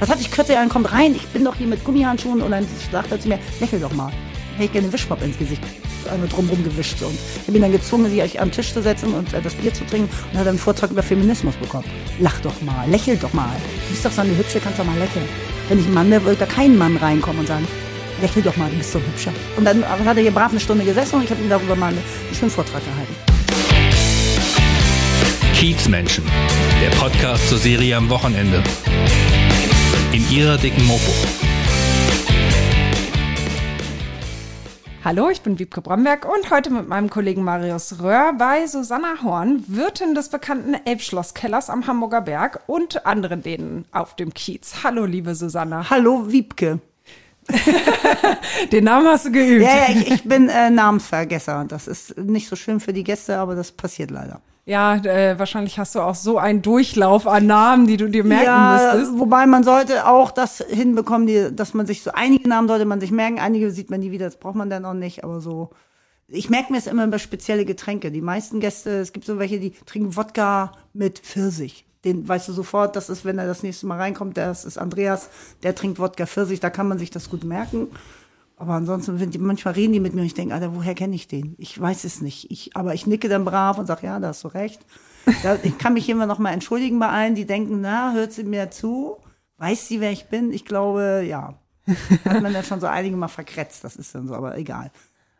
Was hatte ich kürzlich einen kommt rein, ich bin doch hier mit Gummihandschuhen und dann sagt er zu mir, lächel doch mal. Hätte ich gerne einen Wischmopp ins Gesicht einmal drumherum gewischt. Und ich habe ihn dann gezwungen, sich am Tisch zu setzen und äh, das Bier zu trinken und hat einen Vortrag über Feminismus bekommen. Lach doch mal, lächel doch mal. Du bist doch so eine Hübsche, kannst doch mal lächeln. Wenn ich ein Mann wäre, würde da kein Mann reinkommen und sagen, lächel doch mal, du bist so Hübscher. Und dann hat er hier brav eine Stunde gesessen und ich habe ihm darüber mal einen schönen Vortrag gehalten. Kiezmenschen, der Podcast zur Serie am Wochenende. In ihrer dicken Mopo. Hallo, ich bin Wiebke Bromberg und heute mit meinem Kollegen Marius Röhr bei Susanna Horn, Wirtin des bekannten Elbschlosskellers am Hamburger Berg und anderen denen auf dem Kiez. Hallo, liebe Susanna. Hallo, Wiebke. Den Namen hast du geübt. Ja, ja ich, ich bin äh, Namensvergesser. Das ist nicht so schön für die Gäste, aber das passiert leider. Ja, äh, wahrscheinlich hast du auch so einen Durchlauf an Namen, die du dir merken ja, müsstest. Wobei man sollte auch das hinbekommen, die, dass man sich so einige Namen sollte man sich merken, einige sieht man nie wieder, das braucht man dann auch nicht, aber so. Ich merke mir es immer über spezielle Getränke. Die meisten Gäste, es gibt so welche, die trinken Wodka mit Pfirsich. Den weißt du sofort, das ist, wenn er das nächste Mal reinkommt, das ist Andreas, der trinkt Wodka Pfirsich, da kann man sich das gut merken. Aber ansonsten, wenn die, manchmal reden die mit mir und ich denke, Alter, woher kenne ich den? Ich weiß es nicht. Ich, aber ich nicke dann brav und sage, ja, da hast du recht. Da, ich kann mich immer noch mal entschuldigen bei allen, die denken, na, hört sie mir zu? Weiß sie, wer ich bin? Ich glaube, ja. Hat man dann schon so einige Mal verkretzt, das ist dann so, aber egal.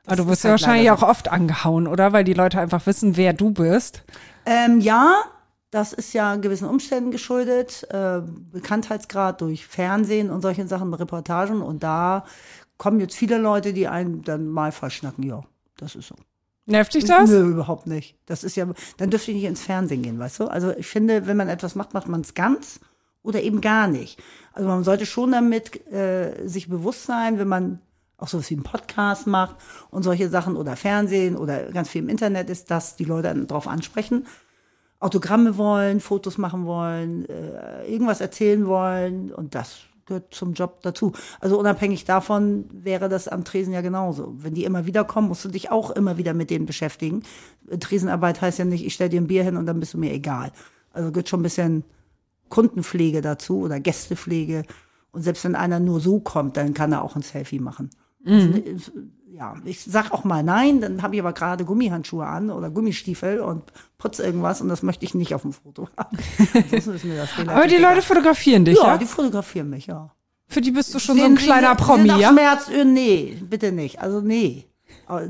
Das aber du wirst ja halt wahrscheinlich auch oft angehauen, oder? Weil die Leute einfach wissen, wer du bist. Ähm, ja, das ist ja gewissen Umständen geschuldet. Äh, Bekanntheitsgrad durch Fernsehen und solche Sachen, Reportagen. Und da kommen jetzt viele Leute, die einen dann mal verschnacken. Ja, das ist so. Nervt dich das? Nö, überhaupt nicht. Das ist ja, dann dürfte ich nicht ins Fernsehen gehen, weißt du? Also ich finde, wenn man etwas macht, macht man es ganz oder eben gar nicht. Also man sollte schon damit äh, sich bewusst sein, wenn man auch sowas wie einen Podcast macht und solche Sachen oder Fernsehen oder ganz viel im Internet ist, dass die Leute darauf ansprechen, Autogramme wollen, Fotos machen wollen, äh, irgendwas erzählen wollen und das gehört zum Job dazu. Also unabhängig davon wäre das am Tresen ja genauso. Wenn die immer wieder kommen, musst du dich auch immer wieder mit denen beschäftigen. Tresenarbeit heißt ja nicht, ich stell dir ein Bier hin und dann bist du mir egal. Also gehört schon ein bisschen Kundenpflege dazu oder Gästepflege. Und selbst wenn einer nur so kommt, dann kann er auch ein Selfie machen. Mhm. Also, ja, ich sag auch mal nein, dann habe ich aber gerade Gummihandschuhe an oder Gummistiefel und putze irgendwas und das möchte ich nicht auf dem Foto haben. aber die Leute fotografieren dich, ja? Ja, die fotografieren mich, ja. Für die bist du schon sind, so ein kleiner sind, Promi, ja? Schmerz, äh, nee, bitte nicht. Also nee.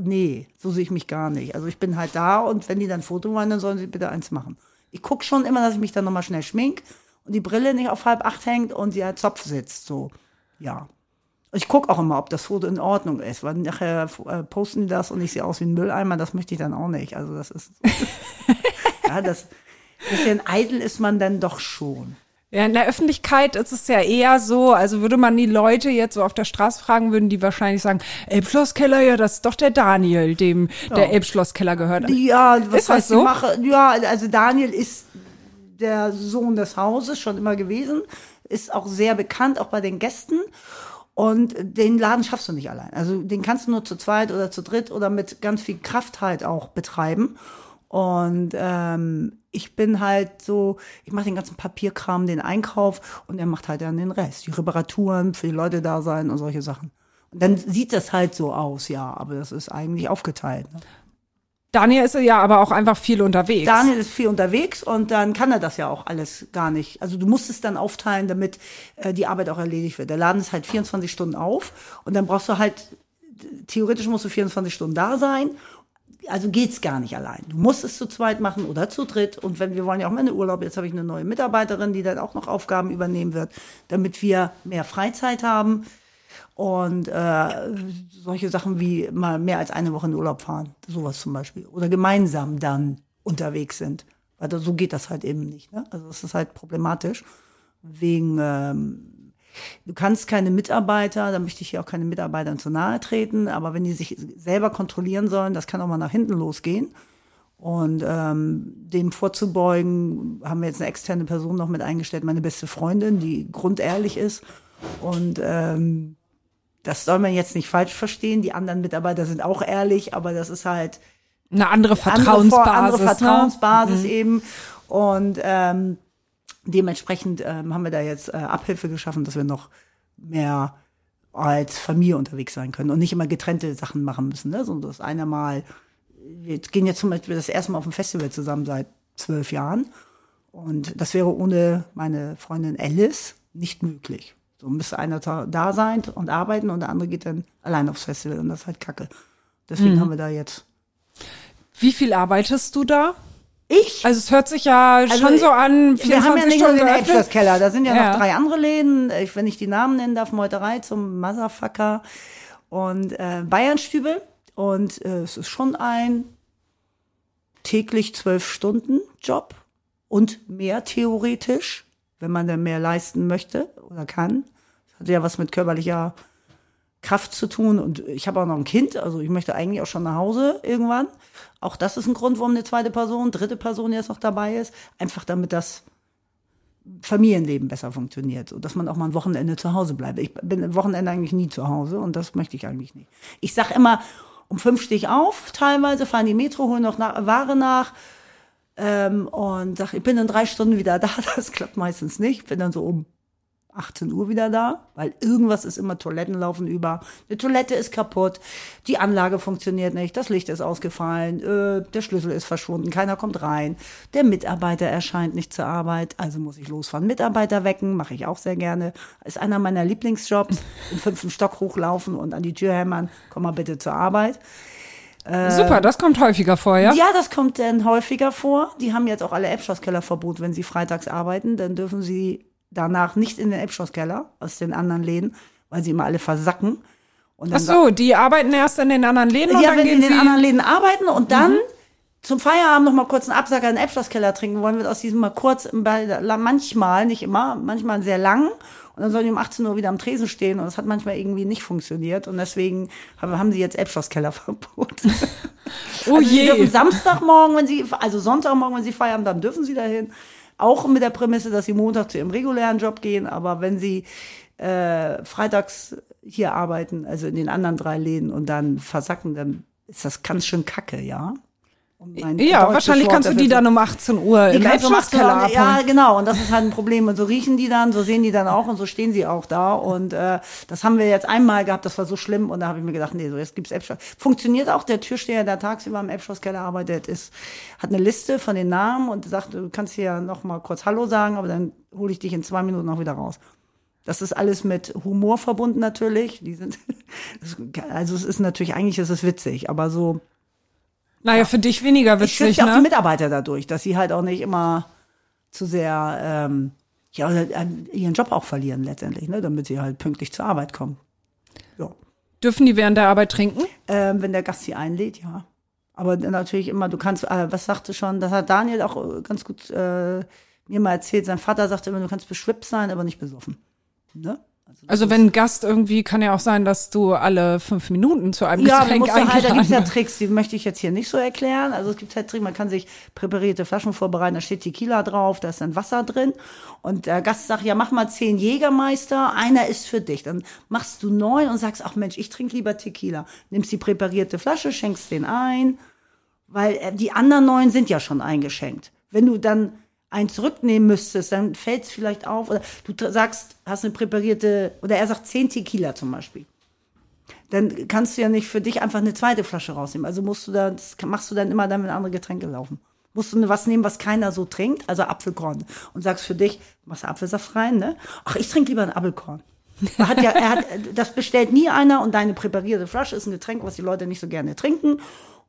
Nee, so sehe ich mich gar nicht. Also ich bin halt da und wenn die dann ein Foto wollen, dann sollen sie bitte eins machen. Ich gucke schon immer, dass ich mich dann nochmal schnell schmink und die Brille nicht auf halb acht hängt und sie halt Zopf sitzt. So, ja. Ich gucke auch immer, ob das Foto in Ordnung ist, weil nachher äh, posten die das und ich sehe aus wie ein Mülleimer, das möchte ich dann auch nicht. Also das ist, ja, das, bisschen eitel ist man dann doch schon. Ja, in der Öffentlichkeit ist es ja eher so, also würde man die Leute jetzt so auf der Straße fragen, würden die wahrscheinlich sagen, Elbschlosskeller, ja, das ist doch der Daniel, dem ja. der Elbschlosskeller gehört. Ja, was ist heißt so? Mache? Ja, also Daniel ist der Sohn des Hauses, schon immer gewesen, ist auch sehr bekannt, auch bei den Gästen. Und den Laden schaffst du nicht allein. Also den kannst du nur zu zweit oder zu dritt oder mit ganz viel Kraft halt auch betreiben. Und ähm, ich bin halt so, ich mache den ganzen Papierkram, den Einkauf und er macht halt dann den Rest. Die Reparaturen, für die Leute da sein und solche Sachen. Und dann sieht das halt so aus, ja, aber das ist eigentlich aufgeteilt. Ne? Daniel ist ja aber auch einfach viel unterwegs. Daniel ist viel unterwegs und dann kann er das ja auch alles gar nicht. Also du musst es dann aufteilen, damit äh, die Arbeit auch erledigt wird. Der Laden ist halt 24 Stunden auf und dann brauchst du halt, theoretisch musst du 24 Stunden da sein. Also geht's gar nicht allein. Du musst es zu zweit machen oder zu dritt. Und wenn wir wollen ja auch mal in Urlaub, jetzt habe ich eine neue Mitarbeiterin, die dann auch noch Aufgaben übernehmen wird, damit wir mehr Freizeit haben. Und äh, solche Sachen wie mal mehr als eine Woche in Urlaub fahren, sowas zum Beispiel. Oder gemeinsam dann unterwegs sind. Also so geht das halt eben nicht. Ne? Also es ist halt problematisch. Wegen, ähm, du kannst keine Mitarbeiter, da möchte ich hier auch keine Mitarbeitern zu nahe treten, aber wenn die sich selber kontrollieren sollen, das kann auch mal nach hinten losgehen. Und ähm, dem vorzubeugen, haben wir jetzt eine externe Person noch mit eingestellt, meine beste Freundin, die grundehrlich ist. Und ähm, das soll man jetzt nicht falsch verstehen. Die anderen Mitarbeiter sind auch ehrlich, aber das ist halt eine andere Vertrauensbasis. Andere, andere Vertrauensbasis ne? Mhm. eben. Und ähm, dementsprechend ähm, haben wir da jetzt äh, Abhilfe geschaffen, dass wir noch mehr als Familie unterwegs sein können und nicht immer getrennte Sachen machen müssen. Ne? So, dass einer mal, wir gehen jetzt zum Beispiel das erste Mal auf dem Festival zusammen seit zwölf Jahren. Und das wäre ohne meine Freundin Alice nicht möglich. So müsste einer da sein und arbeiten und der andere geht dann allein aufs Festival und das ist halt kacke. Deswegen mhm. haben wir da jetzt. Wie viel arbeitest du da? Ich? Also es hört sich ja also schon so an. 24 wir haben ja nicht nur den Abschlusskeller, da sind ja, ja, noch drei andere Läden. Ich, wenn ich die Namen nennen darf, Meuterei zum Motherfucker und äh, Bayernstübel. Und äh, es ist schon ein täglich zwölf Stunden Job und mehr theoretisch, wenn man dann mehr leisten möchte oder kann. Das hat ja was mit körperlicher Kraft zu tun und ich habe auch noch ein Kind, also ich möchte eigentlich auch schon nach Hause irgendwann. Auch das ist ein Grund, warum eine zweite Person, dritte Person jetzt noch dabei ist, einfach damit das Familienleben besser funktioniert, so dass man auch mal ein Wochenende zu Hause bleibt. Ich bin am Wochenende eigentlich nie zu Hause und das möchte ich eigentlich nicht. Ich sag immer, um fünf stehe ich auf, teilweise fahren die Metro, holen noch Ware nach ähm, und sag, ich bin in drei Stunden wieder da. Das klappt meistens nicht. Ich bin dann so um 18 Uhr wieder da, weil irgendwas ist immer, Toiletten laufen über, die Toilette ist kaputt, die Anlage funktioniert nicht, das Licht ist ausgefallen, äh, der Schlüssel ist verschwunden, keiner kommt rein, der Mitarbeiter erscheint nicht zur Arbeit, also muss ich losfahren. Mitarbeiter wecken, mache ich auch sehr gerne, ist einer meiner Lieblingsjobs, im fünften Stock hochlaufen und an die Tür hämmern, komm mal bitte zur Arbeit. Äh, Super, das kommt häufiger vor, ja? Ja, das kommt dann häufiger vor. Die haben jetzt auch alle Eppschosskeller-Verbot, wenn sie freitags arbeiten, dann dürfen sie danach nicht in den Elbschlosskeller aus den anderen Läden, weil sie immer alle versacken. Und Ach so, die arbeiten erst in den anderen Läden und ja, dann wenn gehen in den anderen Läden arbeiten und dann mhm. zum Feierabend noch mal kurz einen Absacker in den Elbschlosskeller trinken wollen, wird aus diesem mal kurz, manchmal, nicht immer, manchmal sehr lang. Und dann sollen die um 18 Uhr wieder am Tresen stehen und das hat manchmal irgendwie nicht funktioniert und deswegen haben sie jetzt Elbschlosskellerverbot. Oh also je. dürfen Samstagmorgen, wenn sie, also Sonntagmorgen, wenn sie feiern, dann dürfen sie dahin. Auch mit der Prämisse, dass sie Montag zu ihrem regulären Job gehen, aber wenn sie äh, freitags hier arbeiten, also in den anderen drei Läden und dann versacken, dann ist das ganz schön kacke, ja. Ja, wahrscheinlich kannst du die dann um 18 Uhr im Abschlusskeller abholen. Ja, genau. Und das ist halt ein Problem. Und so riechen die dann, so sehen die dann auch und so stehen sie auch da. Und äh, das haben wir jetzt einmal gehabt, das war so schlimm. Und da habe ich mir gedacht, nee, so jetzt gibt's Appschloss. Funktioniert auch der Türsteher, der tagsüber im Appschlosskeller arbeitet, ist, hat eine Liste von den Namen und sagt, du kannst hier noch mal kurz Hallo sagen, aber dann hole ich dich in zwei Minuten noch wieder raus. Das ist alles mit Humor verbunden natürlich. Die sind, also es ist natürlich, eigentlich ist es witzig, aber so naja, für dich weniger witzig, ich ne? auch die Mitarbeiter dadurch, dass sie halt auch nicht immer zu sehr ähm, ja, äh, ihren Job auch verlieren letztendlich, ne? damit sie halt pünktlich zur Arbeit kommen. Ja. Dürfen die während der Arbeit trinken? Ähm, wenn der Gast sie einlädt, ja. Aber natürlich immer, du kannst, äh, was sagte schon, das hat Daniel auch äh, ganz gut äh, mir mal erzählt, sein Vater sagte immer, du kannst beschwippt sein, aber nicht besoffen. Ne? Also, also wenn ein Gast irgendwie, kann ja auch sein, dass du alle fünf Minuten zu einem ja, Getränk eingeladen halt, Da gibt es ja Tricks, die möchte ich jetzt hier nicht so erklären. Also es gibt halt Tricks, man kann sich präparierte Flaschen vorbereiten, da steht Tequila drauf, da ist dann Wasser drin. Und der Gast sagt, ja, mach mal zehn Jägermeister, einer ist für dich. Dann machst du neun und sagst, ach Mensch, ich trinke lieber Tequila. Nimmst die präparierte Flasche, schenkst den ein, weil äh, die anderen neun sind ja schon eingeschenkt. Wenn du dann einen zurücknehmen müsstest, dann fällt es vielleicht auf. Oder du sagst, hast eine präparierte, oder er sagt 10 Tequila zum Beispiel. Dann kannst du ja nicht für dich einfach eine zweite Flasche rausnehmen. Also musst du dann, machst du dann immer dann, wenn andere Getränke laufen. Musst du was nehmen, was keiner so trinkt, also Apfelkorn. Und sagst für dich, machst du Apfelsaft rein, ne? Ach, ich trinke lieber ein Apfelkorn. Er hat ja, er hat, das bestellt nie einer und deine präparierte Flasche ist ein Getränk, was die Leute nicht so gerne trinken.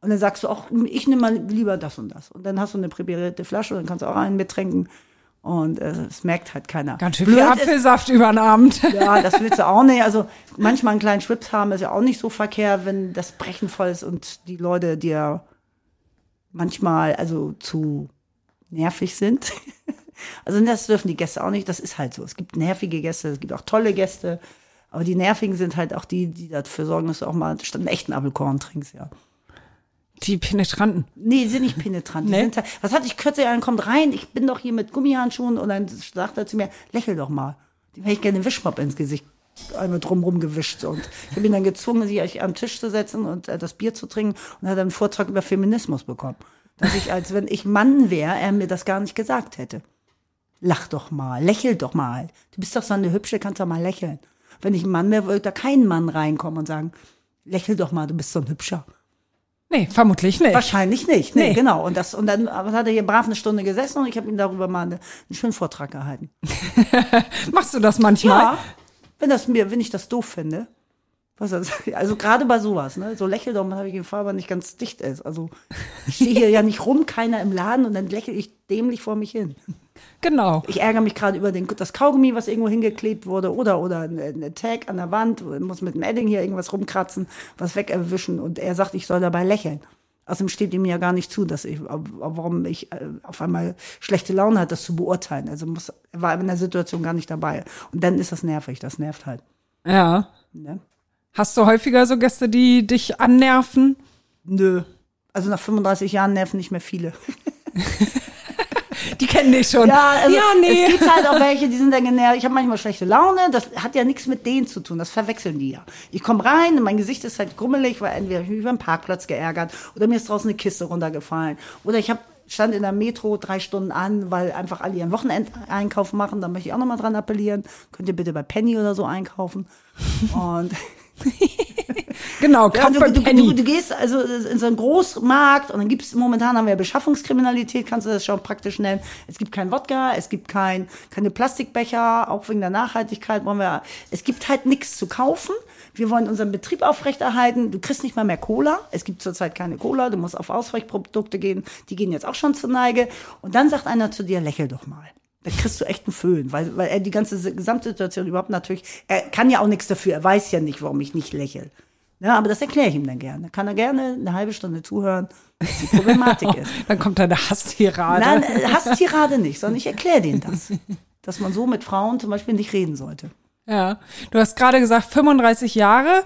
Und dann sagst du auch, ich nehme mal lieber das und das. Und dann hast du eine präparierte Flasche und dann kannst du auch einen mittrinken. Und äh, es merkt halt keiner. Ganz schön viel Apfelsaft ist, über den Abend. Ja, das willst du auch nicht. Also manchmal einen kleinen Schwips haben ist ja auch nicht so verkehrt, wenn das Brechen voll ist und die Leute dir manchmal also zu nervig sind. Also das dürfen die Gäste auch nicht. Das ist halt so. Es gibt nervige Gäste, es gibt auch tolle Gäste. Aber die nervigen sind halt auch die, die dafür sorgen, dass du auch mal statt einem echten Apfelkorn trinkst, ja. Die Penetranten. Nee, die sind nicht penetrant. Nee. Sind, was hatte ich kürzlich, einer kommt rein, ich bin doch hier mit Gummihandschuhen und dann sagt er zu mir, lächel doch mal. Die hätte ich gerne einen Wischmopp ins Gesicht einmal drumrum gewischt. Und ich habe ihn dann gezwungen, sich am Tisch zu setzen und äh, das Bier zu trinken und hat einen Vortrag über Feminismus bekommen. Dass ich, als wenn ich Mann wäre, er mir das gar nicht gesagt hätte. Lach doch mal, lächel doch mal. Du bist doch so eine hübsche, kannst doch mal lächeln. Wenn ich ein Mann wäre, würde da kein Mann reinkommen und sagen, lächel doch mal, du bist so ein hübscher. Nee, vermutlich nicht. Wahrscheinlich nicht. Nee, Nee. genau. Und das und dann hat er hier brav eine Stunde gesessen und ich habe ihm darüber mal eine, einen schönen Vortrag gehalten. Machst du das manchmal? Ja, wenn das mir, wenn ich das doof finde. Was das, also gerade bei sowas, ne? So lächel doch mal, habe ich die Farbe nicht ganz dicht ist. Also ich stehe hier ja nicht rum, keiner im Laden und dann lächle ich dämlich vor mich hin. Genau. Ich ärgere mich gerade über den, das Kaugummi, was irgendwo hingeklebt wurde, oder oder eine, Tag an der Wand, muss mit dem Edding hier irgendwas rumkratzen, was wegerwischen und er sagt, ich soll dabei lächeln. Außerdem steht ihm ja gar nicht zu, dass ich, warum ich äh, auf einmal schlechte Laune hat, das zu beurteilen. Also muss, er war in der Situation gar nicht dabei. Und dann ist das nervig, das nervt halt. Ja. Ne? Hast du häufiger so Gäste, die dich annerven? Nö. Also nach 35 Jahren nerven nicht mehr viele. Die kennen dich schon. Ja, also ja nee. es gibt halt auch welche, die sind dann genervt. Ich habe manchmal schlechte Laune. Das hat ja nichts mit denen zu tun. Das verwechseln die ja. Ich komme rein und mein Gesicht ist halt grummelig, weil entweder ich mich über den Parkplatz geärgert oder mir ist draußen eine Kiste runtergefallen. Oder ich habe stand in der Metro drei Stunden an, weil einfach alle ihren Wochenendeinkauf machen. Da möchte ich auch nochmal dran appellieren. Könnt ihr bitte bei Penny oder so einkaufen. Und genau, Ja, kauf du, du, du, gehst also in so einen Großmarkt und dann gibt's momentan haben wir Beschaffungskriminalität, kannst du das schon praktisch nennen. Es gibt kein Wodka, es gibt kein, keine Plastikbecher, auch wegen der Nachhaltigkeit wollen wir, es gibt halt nichts zu kaufen. Wir wollen unseren Betrieb aufrechterhalten. Du kriegst nicht mal mehr Cola. Es gibt zurzeit keine Cola. Du musst auf Ausweichprodukte gehen. Die gehen jetzt auch schon zur Neige. Und dann sagt einer zu dir, lächel doch mal. Da kriegst du echt einen Föhn, weil, weil er die ganze Gesamtsituation überhaupt natürlich, er kann ja auch nichts dafür. Er weiß ja nicht, warum ich nicht lächel. Ja, aber das erkläre ich ihm dann gerne. Kann er gerne eine halbe Stunde zuhören, was die Problematik ist. Dann kommt deine Hasstirade. Nein, äh, Hasstirade nicht, sondern ich erkläre denen das. Dass man so mit Frauen zum Beispiel nicht reden sollte. Ja. Du hast gerade gesagt, 35 Jahre.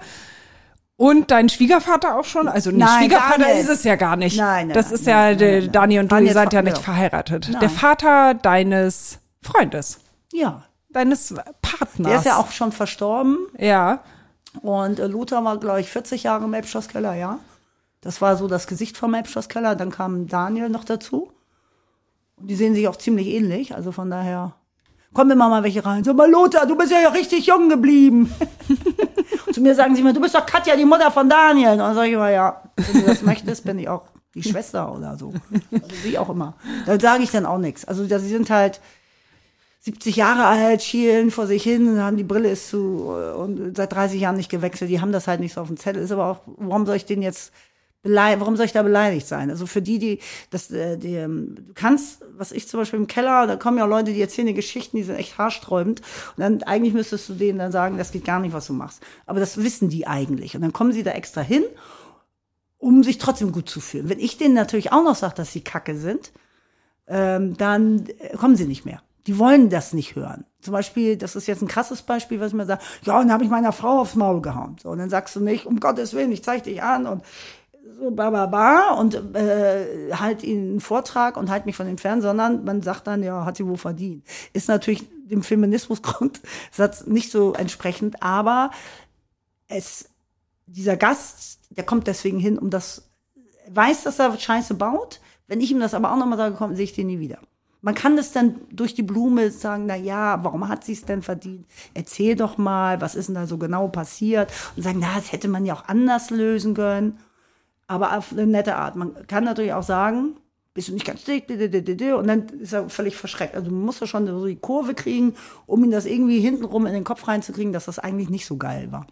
Und dein Schwiegervater auch schon? Also nicht Nein, Schwiegervater ist es ja gar nicht. Nein, nein, das ist nein, ja, nein. Dani und du, Daniel ihr seid ja nicht ja. verheiratet. Der Vater deines Freundes, Ja. deines Partners. Der ist ja auch schon verstorben. Ja. Und äh, Lothar war, glaube ich, 40 Jahre im Elbschlosskeller, ja. Das war so das Gesicht vom Elbschlosskeller. Dann kam Daniel noch dazu. Und die sehen sich auch ziemlich ähnlich. Also von daher kommen immer mal welche rein. Sag mal, Lothar, du bist ja richtig jung geblieben. Zu mir sagen sie immer, du bist doch Katja, die Mutter von Daniel. Und dann sage ich immer, ja, wenn du das möchtest, bin ich auch die Schwester oder so. Also wie auch immer. Da sage ich dann auch nichts. Also sie sind halt 70 Jahre alt, schielen vor sich hin, haben die Brille ist zu äh, und seit 30 Jahren nicht gewechselt. Die haben das halt nicht so auf dem Zettel. Ist aber auch, warum soll ich den jetzt warum soll ich da beleidigt sein? Also für die, die, das, äh, die, ähm, du kannst, was ich zum Beispiel im Keller, da kommen ja Leute, die erzählen die Geschichten, die sind echt haarsträubend. Und dann eigentlich müsstest du denen dann sagen, das geht gar nicht, was du machst. Aber das wissen die eigentlich. Und dann kommen sie da extra hin, um sich trotzdem gut zu fühlen. Wenn ich denen natürlich auch noch sage, dass sie kacke sind, ähm, dann äh, kommen sie nicht mehr. Die wollen das nicht hören. Zum Beispiel, das ist jetzt ein krasses Beispiel, was mir sage, ja, und dann habe ich meiner Frau aufs Maul gehauen. So, und dann sagst du nicht, um Gottes Willen, ich zeig dich an und so ba ba ba und äh, halt ihnen einen Vortrag und halt mich von entfernen, sondern man sagt dann, ja, hat sie wohl verdient. Ist natürlich dem Feminismusgrundsatz nicht so entsprechend, aber es, dieser Gast, der kommt deswegen hin, um das, weiß, dass er Scheiße baut. Wenn ich ihm das aber auch nochmal sage, komm, sehe ich den nie wieder. Man kann das dann durch die Blume sagen, na ja, warum hat sie es denn verdient? Erzähl doch mal, was ist denn da so genau passiert? Und sagen, na, das hätte man ja auch anders lösen können. Aber auf eine nette Art. Man kann natürlich auch sagen, bist du nicht ganz dick, di- di- di- di- di, und dann ist er völlig verschreckt. Also man muss ja schon so die Kurve kriegen, um ihn das irgendwie hintenrum in den Kopf reinzukriegen, dass das eigentlich nicht so geil war.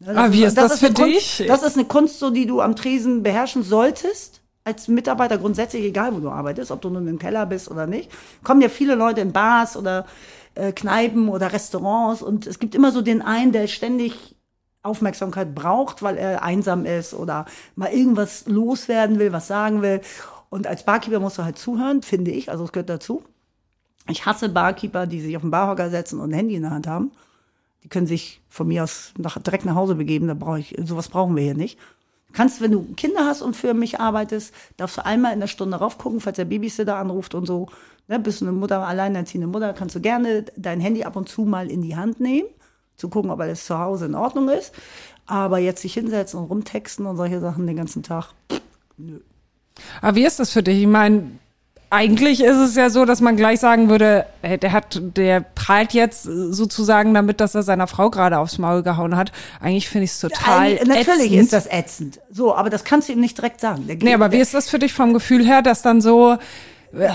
Ja, Ah, wie ist das für eine Kunst, dich? Das ist eine Kunst, so die du am Tresen beherrschen solltest. Als Mitarbeiter grundsätzlich, egal wo du arbeitest, ob du nun im Keller bist oder nicht, kommen ja viele Leute in Bars oder äh, Kneipen oder Restaurants und es gibt immer so den einen, der ständig Aufmerksamkeit braucht, weil er einsam ist oder mal irgendwas loswerden will, was sagen will. Und als Barkeeper musst du halt zuhören, finde ich, also es gehört dazu. Ich hasse Barkeeper, die sich auf den Barhocker setzen und ein Handy in der Hand haben. Die können sich von mir aus nach, direkt nach Hause begeben. Da brauche ich, sowas brauchen wir hier nicht. Kannst, wenn du Kinder hast und für mich arbeitest, darfst du einmal in der Stunde raufgucken, falls der Babysitter anruft und so. Ne, bist du eine Mutter, alleinerziehende Mutter, kannst du gerne dein Handy ab und zu mal in die Hand nehmen, zu gucken, ob alles zu Hause in Ordnung ist. Aber jetzt sich hinsetzen und rumtexten und solche Sachen den ganzen Tag, Aber wie ist das für dich? Ich meine, eigentlich ist es ja so, dass man gleich sagen würde, der hat, der prahlt jetzt sozusagen damit, dass er seiner Frau gerade aufs Maul gehauen hat. Eigentlich finde ich es total Eigentlich- Natürlich ätzend. ist das ätzend. So, aber das kannst du ihm nicht direkt sagen. Der Nee, aber wie ist das für dich vom Gefühl her, dass dann so,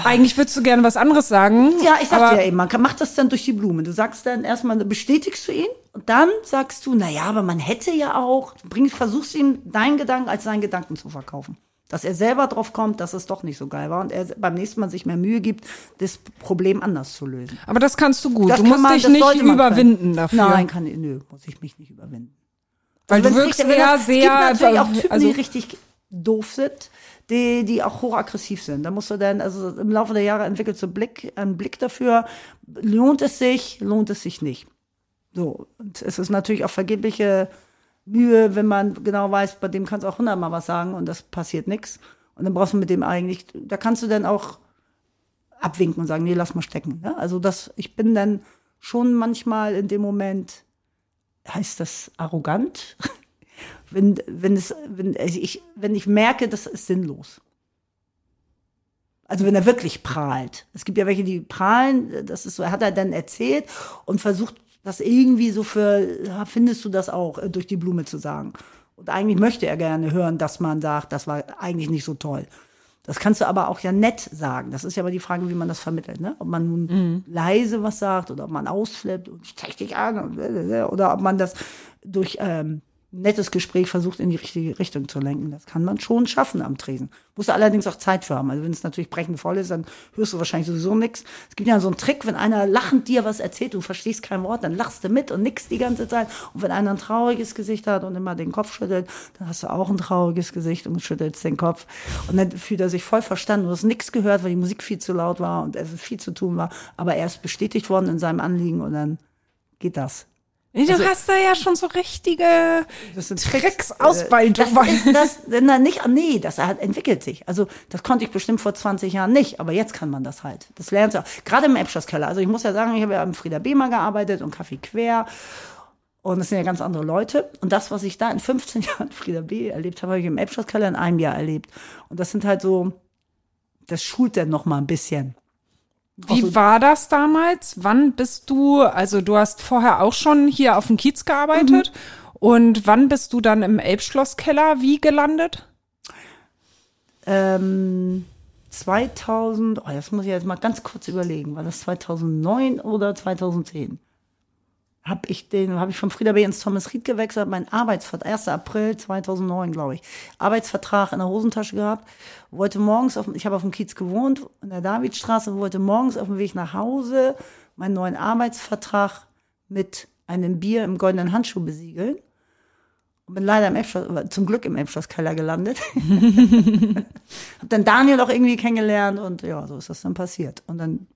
eigentlich würdest du gerne was anderes sagen. Ja, ich sagte ja eben, man macht das dann durch die Blume. Du sagst dann erstmal, bestätigst du ihn und dann sagst du, na ja, aber man hätte ja auch, du bringst, versuchst ihm deinen Gedanken als seinen Gedanken zu verkaufen. Dass er selber drauf kommt, dass es doch nicht so geil war und er beim nächsten Mal sich mehr Mühe gibt, das Problem anders zu lösen. Aber das kannst du gut. Das du musst man- dich nicht überwinden dafür. Nein, kann ich, nö, muss ich mich nicht überwinden. Weil du wenn's wirkst wenn eher das- sehr. Es gibt natürlich auch Typen, also, die richtig doof sind, die, die auch hochaggressiv sind. Da musst du dann, also im Laufe der Jahre entwickelst du Blick, einen Blick dafür, lohnt es sich, lohnt es sich nicht. So, und es ist natürlich auch vergebliche Mühe, wenn man genau weiß, bei dem kannst du auch hundertmal was sagen und das passiert nichts. Und dann brauchst du mit dem eigentlich, da kannst du dann auch abwinken und sagen, nee, lass mal stecken. Ne? Also das, ich bin dann schon manchmal in dem Moment, heißt das arrogant? wenn, wenn es, wenn also ich, wenn ich merke, das ist sinnlos. Also wenn er wirklich prahlt. Es gibt ja welche, die prahlen, das ist so, hat er dann erzählt und versucht, das irgendwie so für, ja, findest du das auch, äh, durch die Blume zu sagen. Und eigentlich möchte er gerne hören, dass man sagt, das war eigentlich nicht so toll. Das kannst du aber auch ja nett sagen. Das ist ja aber die Frage, wie man das vermittelt, ne? Ob man nun leise was sagt oder ob man ausflippt und ich zeig dich an und, oder ob man das durch ähm, nettes Gespräch versucht, in die richtige Richtung zu lenken. Das kann man schon schaffen am Tresen. Musst du allerdings auch Zeit für haben. Also wenn es natürlich brechend voll ist, dann hörst du wahrscheinlich sowieso nichts. Es gibt ja so einen Trick, wenn einer lachend dir was erzählt, du verstehst kein Wort, dann lachst du mit und nix die ganze Zeit. Und wenn einer ein trauriges Gesicht hat und immer den Kopf schüttelt, dann hast du auch ein trauriges Gesicht und schüttelst den Kopf. Und dann fühlt er sich voll verstanden. Du hast nichts gehört, weil die Musik viel zu laut war und es viel zu tun war. Aber er ist bestätigt worden in seinem Anliegen und dann geht das. Du hast da ja schon so richtige Das sind Tricks, Äh, Ausbeutung. Das ist das, na, nicht, nee, das hat entwickelt sich. Also, das konnte ich bestimmt vor 20 Jahren nicht, aber jetzt kann man das halt. Das lernt du auch. Gerade im Epschers-Keller. Also, ich muss ja sagen, ich habe ja im Frieder Behmer gearbeitet und Kaffee Quer. Und das sind ja ganz andere Leute. Und das, was ich da in 15 Jahren Frieder B erlebt habe, habe ich im Epschers-Keller in einem Jahr erlebt. Und das sind halt so, das schult dann noch mal ein bisschen. Wie war das damals? Wann bist du, also du hast vorher auch schon hier auf dem Kiez gearbeitet. Und wann bist du dann im Elbschlosskeller wie gelandet? Ähm, 2000, oh, das muss ich jetzt mal ganz kurz überlegen, war das 2009 oder 2010? Habe ich den, habe ich von Frieda B. ins Thomas Ried gewechselt, mein Arbeitsvertrag, 1. April 2009, glaube ich, Arbeitsvertrag in der Hosentasche gehabt, wollte morgens, auf, ich habe auf dem Kiez gewohnt, in der Davidstraße, wollte morgens auf dem Weg nach Hause meinen neuen Arbeitsvertrag mit einem Bier im goldenen Handschuh besiegeln. Und bin leider im Elbschloss, zum Glück im Elbschlosskeller gelandet. Hab dann Daniel auch irgendwie kennengelernt und ja, so ist das dann passiert. Und dann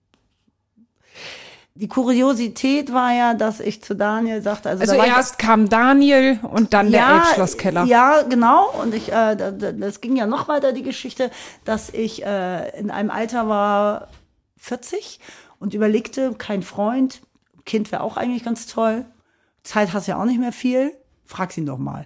die Kuriosität war ja, dass ich zu Daniel sagte, also, Also ich- erst kam Daniel und dann der Elbschlosskeller. ja, genau. Und ich, äh, da- da- das ging ja noch weiter, die Geschichte, dass ich äh, in einem Alter war 40 und überlegte, kein Freund, Kind wäre auch eigentlich ganz toll. Zeit hast ja auch nicht mehr viel. Frag ihn doch mal.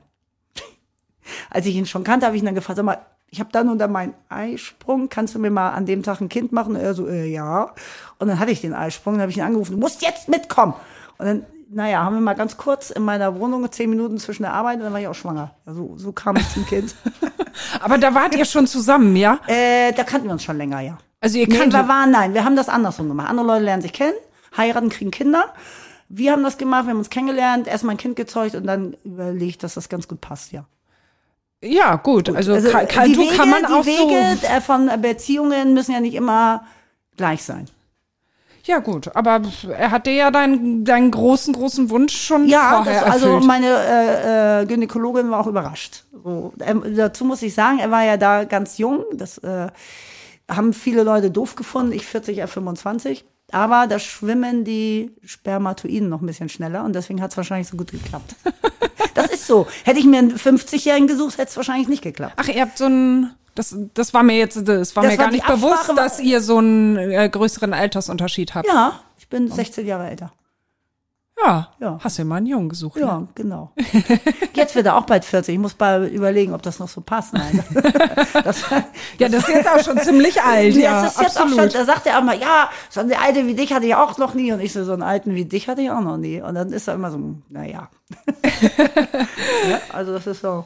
Als ich ihn schon kannte, habe ich ihn dann gefragt, sag mal, ich habe dann unter meinen Eisprung, kannst du mir mal an dem Tag ein Kind machen? Und er so, äh, ja. Und dann hatte ich den Eisprung, dann habe ich ihn angerufen, du musst jetzt mitkommen. Und dann, naja, haben wir mal ganz kurz in meiner Wohnung zehn Minuten zwischen der Arbeit und dann war ich auch schwanger. Ja, so, kam ich zum Kind. Aber da wart ihr schon zusammen, ja? äh, da kannten wir uns schon länger, ja. Also ihr Nee, kanntet, wir waren, nein, wir haben das andersrum gemacht. Andere Leute lernen sich kennen, heiraten, kriegen Kinder. Wir haben das gemacht, wir haben uns kennengelernt, erstmal ein Kind gezeugt und dann überlegt, dass das ganz gut passt, ja. Ja gut, also, kann, kann, die Wege, kann man auch die Wege äh, von Beziehungen müssen ja nicht immer gleich sein. so. Ja gut, aber er hat dir ja deinen, deinen großen, großen Wunsch schon Ja, vorher das, also erfüllt. meine äh, äh, Gynäkologin war auch überrascht. So, ähm, dazu muss ich sagen, er war ja da ganz jung. Das äh, haben viele Leute doof gefunden. Ich 40, er 25. Aber da schwimmen die Spermatoiden noch ein bisschen schneller und deswegen hat es wahrscheinlich so gut geklappt. das ist so. Hätte ich mir einen 50-Jährigen gesucht, hätte es wahrscheinlich nicht geklappt. Ach, ihr habt so ein, das, das war mir jetzt, das war Das mir war gar die nicht bewusst, war- dass ihr so einen äh, größeren Altersunterschied habt. Ja, ich bin 16 Jahre älter. Ja, Ja. hast du immer einen Jungen gesucht. Ja, Ne? genau. Jetzt wird er auch bald 40. Ich muss mal überlegen, ob das noch so passt. Nein. Das, Ja, das ist jetzt auch schon ziemlich alt. Ja, das ist jetzt absolut. auch schon, da sagt er auch mal, ja, so eine alte wie dich hatte ich auch noch nie. Und ich so, so einen alten wie dich hatte ich auch noch nie. Und dann ist er immer so, naja. ja, also das ist so,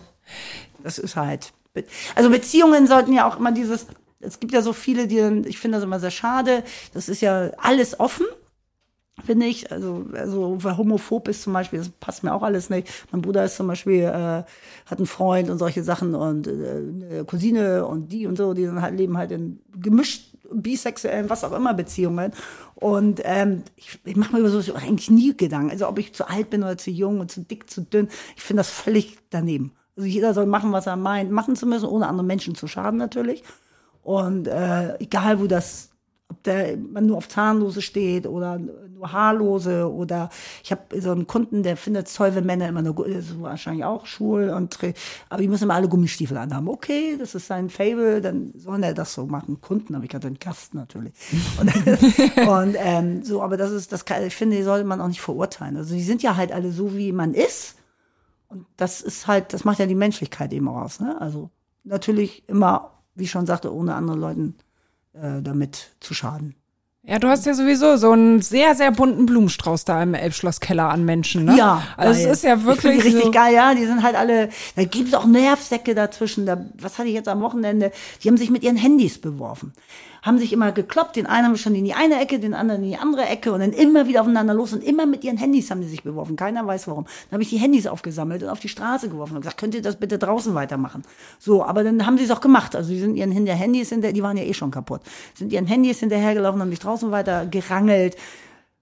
das ist halt. Also Beziehungen sollten ja auch immer dieses, es gibt ja so viele, die, dann- ich finde das immer sehr schade, das ist ja alles offen. Finde ich, also, also homophob ist zum Beispiel, das passt mir auch alles nicht. Mein Bruder ist zum Beispiel, äh, hat einen Freund und solche Sachen und äh, Cousine und die und so, die halt leben halt in gemischt bisexuellen, was auch immer Beziehungen. Und ähm, ich, ich mache mir über so eigentlich nie Gedanken. Also ob ich zu alt bin oder zu jung und zu dick, zu dünn, ich finde das völlig daneben. Also jeder soll machen, was er meint, machen zu müssen, ohne anderen Menschen zu schaden natürlich. Und äh, egal, wo das, ob der man nur auf Zahnlose steht oder nur Haarlose oder ich habe so einen Kunden, der findet es toll, wenn Männer immer nur, ist wahrscheinlich auch schwul und aber die müssen immer alle Gummistiefel anhaben. Okay, das ist sein Fable, dann soll er das so machen. Kunden habe ich gerade einen Gast natürlich. Und, und ähm, so, aber das ist, das kann, ich finde, die sollte man auch nicht verurteilen. Also die sind ja halt alle so, wie man ist. Und das ist halt, das macht ja die Menschlichkeit eben auch aus. Ne? Also natürlich immer, wie ich schon sagte, ohne anderen Leuten äh, damit zu schaden. Ja, du hast ja sowieso so einen sehr, sehr bunten Blumenstrauß da im Elbschlosskeller an Menschen, ne? Ja, Also es ist ja Ich wirklich die richtig so, geil, ja. Die sind halt alle, da gibt es auch Nervsäcke dazwischen. Da, was hatte ich jetzt am Wochenende? Die haben sich mit ihren Handys beworfen. Haben sich immer gekloppt. Den einen haben wir schon in die eine Ecke, den anderen in die andere Ecke und dann immer wieder aufeinander los und immer mit ihren Handys haben die sich beworfen. Keiner weiß warum. Dann habe ich die Handys aufgesammelt und auf die Straße geworfen und gesagt, könnt ihr das bitte draußen weitermachen? So, aber dann haben sie es auch gemacht. Also die sind ihren hinter Handys hinter, die waren ja eh schon kaputt. Sind ihren Handys hinterhergelaufen, haben sich draußen weiter gerangelt.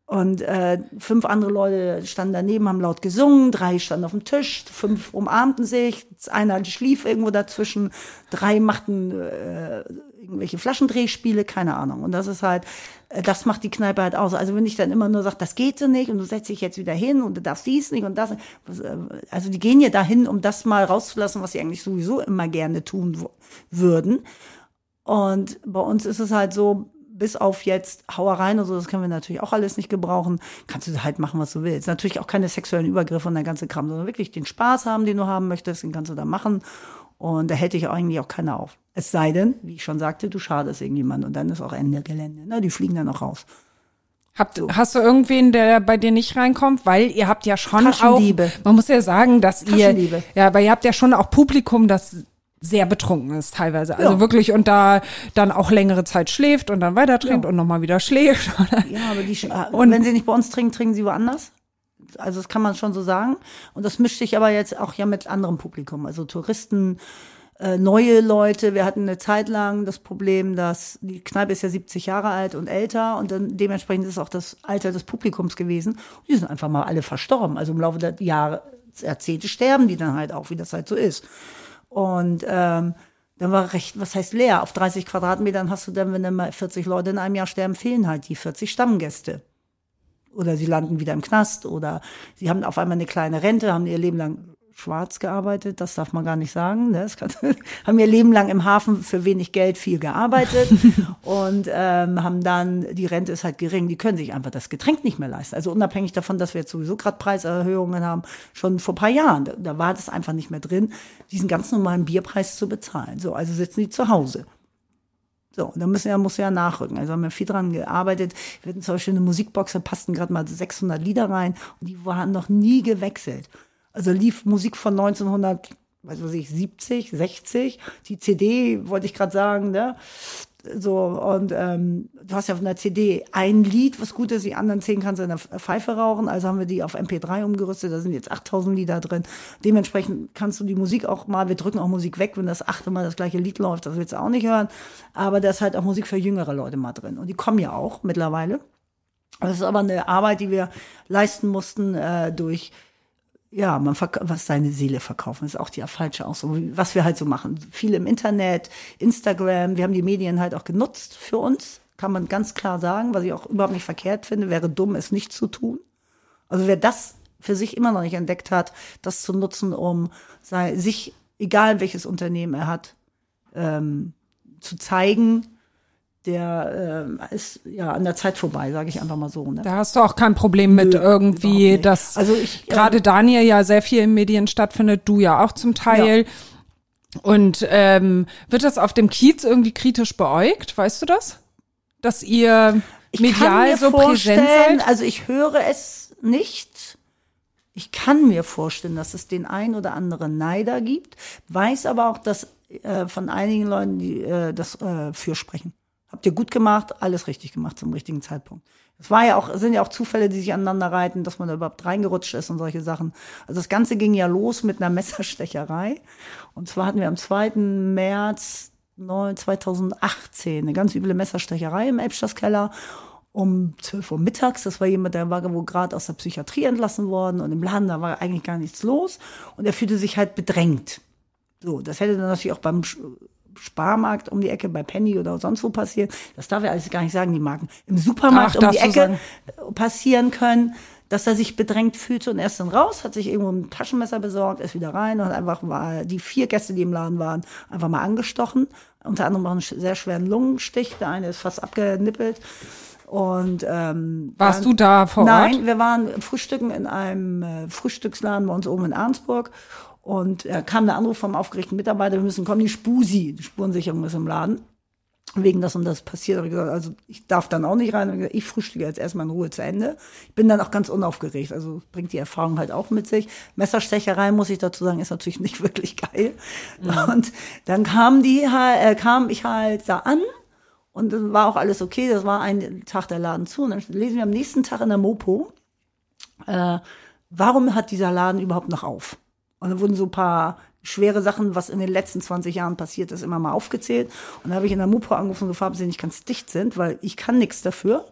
Und äh, fünf andere Leute standen daneben, haben laut gesungen, drei standen auf dem Tisch, fünf umarmten sich, einer schlief irgendwo dazwischen, drei machten äh, irgendwelche Flaschendrehspiele, keine Ahnung. Und das ist halt, äh, das macht die Kneipe halt aus. Also wenn ich dann immer nur sage, das geht so nicht und du setzt dich jetzt wieder hin und du darfst dies nicht und das. äh, Also die gehen ja dahin, um das mal rauszulassen, was sie eigentlich sowieso immer gerne tun würden. Und bei uns ist es halt so, bis auf jetzt Hauereien und so, das können wir natürlich auch alles nicht gebrauchen, kannst du halt machen, was du willst. Natürlich auch keine sexuellen Übergriffe und der ganze Kram, sondern wirklich den Spaß haben, den du haben möchtest, den kannst du da machen. Und da hält dich eigentlich auch keiner auf. Es sei denn, wie ich schon sagte, du schadest irgendjemand und dann ist auch Ende Gelände. Ne? Die fliegen dann auch raus. Habt, Hast du irgendwen, der bei dir nicht reinkommt? Weil ihr habt ja schon auch, man muss ja sagen, dass ihr, ja, aber ihr habt ja schon auch Publikum, das sehr betrunken ist teilweise. Also Ja. wirklich und da dann auch längere Zeit schläft und dann weiter trinkt und nochmal wieder schläft. Ja, aber die, Und- wenn sie nicht bei uns trinken, trinken sie woanders. Also das kann man schon so sagen. Und das mischt sich aber jetzt auch ja mit anderem Publikum. Also Touristen, äh, neue Leute. Wir hatten eine Zeit lang das Problem, dass die Kneipe ist ja 70 Jahre alt und älter und dann dementsprechend ist auch das Alter des Publikums gewesen. Und die sind einfach mal alle verstorben. Also im Laufe der Jahre, Jahrzehnte sterben die dann halt auch, wie das halt so ist. Und ähm, dann war recht, was heißt leer? Auf 30 Quadratmetern hast du dann, wenn dann mal 40 Leute in einem Jahr sterben, fehlen halt die 40 Stammgäste. Oder sie landen wieder im Knast oder sie haben auf einmal eine kleine Rente, haben ihr Leben lang schwarz gearbeitet, das darf man gar nicht sagen, ne? kann, haben ihr Leben lang im Hafen für wenig Geld viel gearbeitet und ähm, haben dann, die Rente ist halt gering, die können sich einfach das Getränk nicht mehr leisten. Also unabhängig davon, dass wir jetzt sowieso gerade Preiserhöhungen haben, schon vor ein paar Jahren, da, da war das einfach nicht mehr drin, diesen ganz normalen Bierpreis zu bezahlen. So, also sitzen die zu Hause. So, da müssen ja, muss ja nachrücken. Also haben wir viel dran gearbeitet. Wir hatten zum Beispiel eine Musikbox, da passten gerade mal 600 Lieder rein und die waren noch nie gewechselt. Also lief Musik von 1900, weiß was ich, 70, 60. Die CD, wollte ich gerade sagen, ne? So, und ähm, du hast ja auf einer CD ein Lied, was gut ist, die anderen zehn kannst du in der Pfeife rauchen. Also haben wir die auf MP3 umgerüstet, da sind jetzt 8000 Lieder drin. Dementsprechend kannst du die Musik auch mal, wir drücken auch Musik weg, wenn das achte Mal das gleiche Lied läuft, das willst du auch nicht hören. Aber da ist halt auch Musik für jüngere Leute mal drin. Und die kommen ja auch mittlerweile. Das ist aber eine Arbeit, die wir leisten mussten äh, durch ja, man was seine Seele verkaufen, ist auch die falsche Ausdruck. Was wir halt so machen. Viel im Internet, Instagram, wir haben die Medien halt auch genutzt für uns, kann man ganz klar sagen, was ich auch überhaupt nicht verkehrt finde, wäre dumm, es nicht zu tun. Also wer das für sich immer noch nicht entdeckt hat, das zu nutzen, um sei, sich, egal welches Unternehmen er hat, ähm, zu zeigen, der äh, ist ja an der Zeit vorbei, sage ich einfach mal so. Ne? Da hast du auch kein Problem mit Nö, irgendwie, dass Also ich, äh, gerade Daniel ja sehr viel in Medien stattfindet, du ja auch zum Teil. Und ähm, wird das auf dem Kiez irgendwie kritisch beäugt? Weißt du das? Dass ihr Ich kann medial mir so präsent seid? also ich höre es nicht. Ich kann mir vorstellen, dass es den ein oder anderen Neider gibt, weiß aber auch, dass äh, von einigen Leuten, die äh, das äh, für sprechen. Habt ihr gut gemacht, alles richtig gemacht zum richtigen Zeitpunkt. Es war ja auch, sind ja auch Zufälle, die sich aneinander reiten, dass man da überhaupt reingerutscht ist und solche Sachen. Also das Ganze ging ja los mit einer Messerstecherei. Und zwar hatten wir am 2. März 9 2018 eine ganz üble Messerstecherei im Elbschlosskeller um 12 Uhr mittags. Das war jemand, der war wohl gerade aus der Psychiatrie entlassen worden und im Laden, da war eigentlich gar nichts los. Und er fühlte sich halt bedrängt. So, das hätte dann natürlich auch beim Sparmarkt um die Ecke, bei Penny oder sonst wo passieren. Das darf er alles gar nicht sagen, die Marken. Im Supermarkt Ach, um die Ecke passieren können, dass er sich bedrängt fühlte und er ist dann raus, hat sich irgendwo ein Taschenmesser besorgt, ist wieder rein und hat einfach mal die vier Gäste, die im Laden waren, einfach mal angestochen. Unter anderem auch einen sehr schweren Lungenstich. Der eine ist fast abgenippelt. Und ähm, Warst dann- du da vor Nein, Ort? wir waren frühstücken in einem äh, Frühstücksladen bei uns oben in Arnsburg. Und äh, kam der Anruf vom aufgeregten Mitarbeiter, wir müssen kommen, die Spusi, die Spurensicherung ist im Laden. Wegen das und das passiert. Ich gesagt, also ich darf dann auch nicht rein. Ich gesagt, Ich frühstücke jetzt erstmal in Ruhe zu Ende. Ich bin dann auch ganz unaufgeregt. Also bringt die Erfahrung halt auch mit sich. Messerstecherei, muss ich dazu sagen, ist natürlich nicht wirklich geil. Und dann kam die äh, kam ich halt da an und dann war auch alles okay. Das war ein Tag der Laden zu. Und dann lesen wir am nächsten Tag in der Mopo, äh, warum hat dieser Laden überhaupt noch auf? Und dann wurden so ein paar schwere Sachen, was in den letzten 20 Jahren passiert ist, immer mal aufgezählt. Und da habe ich in der Mopo angerufen und gefragt, ob sie nicht ganz dicht sind, weil ich kann nichts dafür.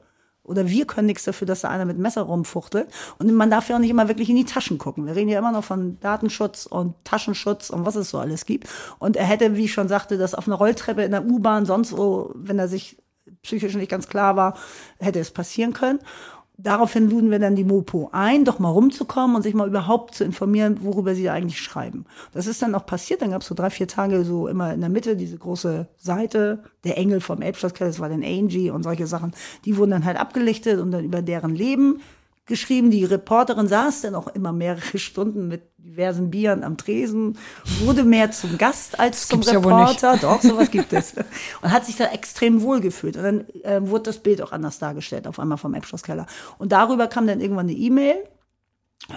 Oder wir können nichts dafür, dass da einer mit Messer rumfuchtelt. Und man darf ja auch nicht immer wirklich in die Taschen gucken. Wir reden ja immer noch von Datenschutz und Taschenschutz und was es so alles gibt. Und er hätte, wie ich schon sagte, das auf einer Rolltreppe in der U-Bahn, sonst wo, wenn er sich psychisch nicht ganz klar war, hätte es passieren können. Daraufhin luden wir dann die Mopo ein, doch mal rumzukommen und sich mal überhaupt zu informieren, worüber sie eigentlich schreiben. Das ist dann auch passiert. Dann gab es so drei, vier Tage so immer in der Mitte diese große Seite, der Engel vom Elbschlosskeller, das war dann Angie und solche Sachen. Die wurden dann halt abgelichtet und dann über deren Leben geschrieben. Die Reporterin saß dann auch immer mehrere Stunden mit diversen Bieren am Tresen, wurde mehr zum Gast als zum gibt's ja. Reporter. Doch, sowas gibt es. Und hat sich da extrem wohl gefühlt. Und dann äh, wurde das Bild auch anders dargestellt, auf einmal vom Elbschlosskeller. Und darüber kam dann irgendwann eine E-Mail,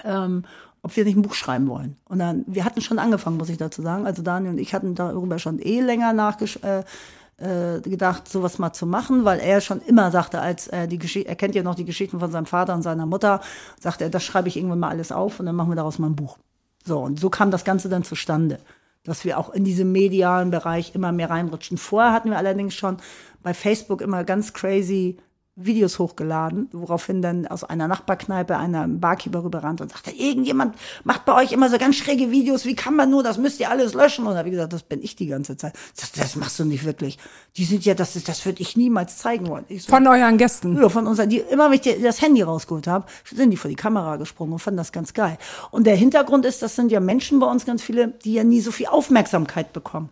ähm, ob wir nicht ein Buch schreiben wollen. Und dann, wir hatten schon angefangen, muss ich dazu sagen. Also Daniel und ich hatten darüber schon eh länger nachgesch äh, gedacht, sowas mal zu machen, weil er schon immer sagte, als äh, die Geschichte, er kennt ja noch die Geschichten von seinem Vater und seiner Mutter, sagte er, das schreibe ich irgendwann mal alles auf und dann machen wir daraus mal ein Buch. So, und so kam das Ganze dann zustande, dass wir auch in diesem medialen Bereich immer mehr reinrutschen. Vorher hatten wir allerdings schon bei Facebook immer ganz crazy Videos hochgeladen, woraufhin dann aus einer Nachbarkneipe einer Barkeeper rüberrannte und sagte, irgendjemand macht bei euch immer so ganz schräge Videos, wie kann man nur, das müsst ihr alles löschen. Und da habe ich gesagt, das bin ich die ganze Zeit. Das, das machst du nicht wirklich. Die sind ja, das, ist- das würde ich niemals zeigen wollen. So, Von euren Gästen. ja, von uns, die, immer wenn ich das Handy rausgeholt habe, sind die vor die Kamera gesprungen und fanden das ganz geil. Und der Hintergrund ist, das sind ja Menschen bei uns ganz viele, die ja nie so viel Aufmerksamkeit bekommen.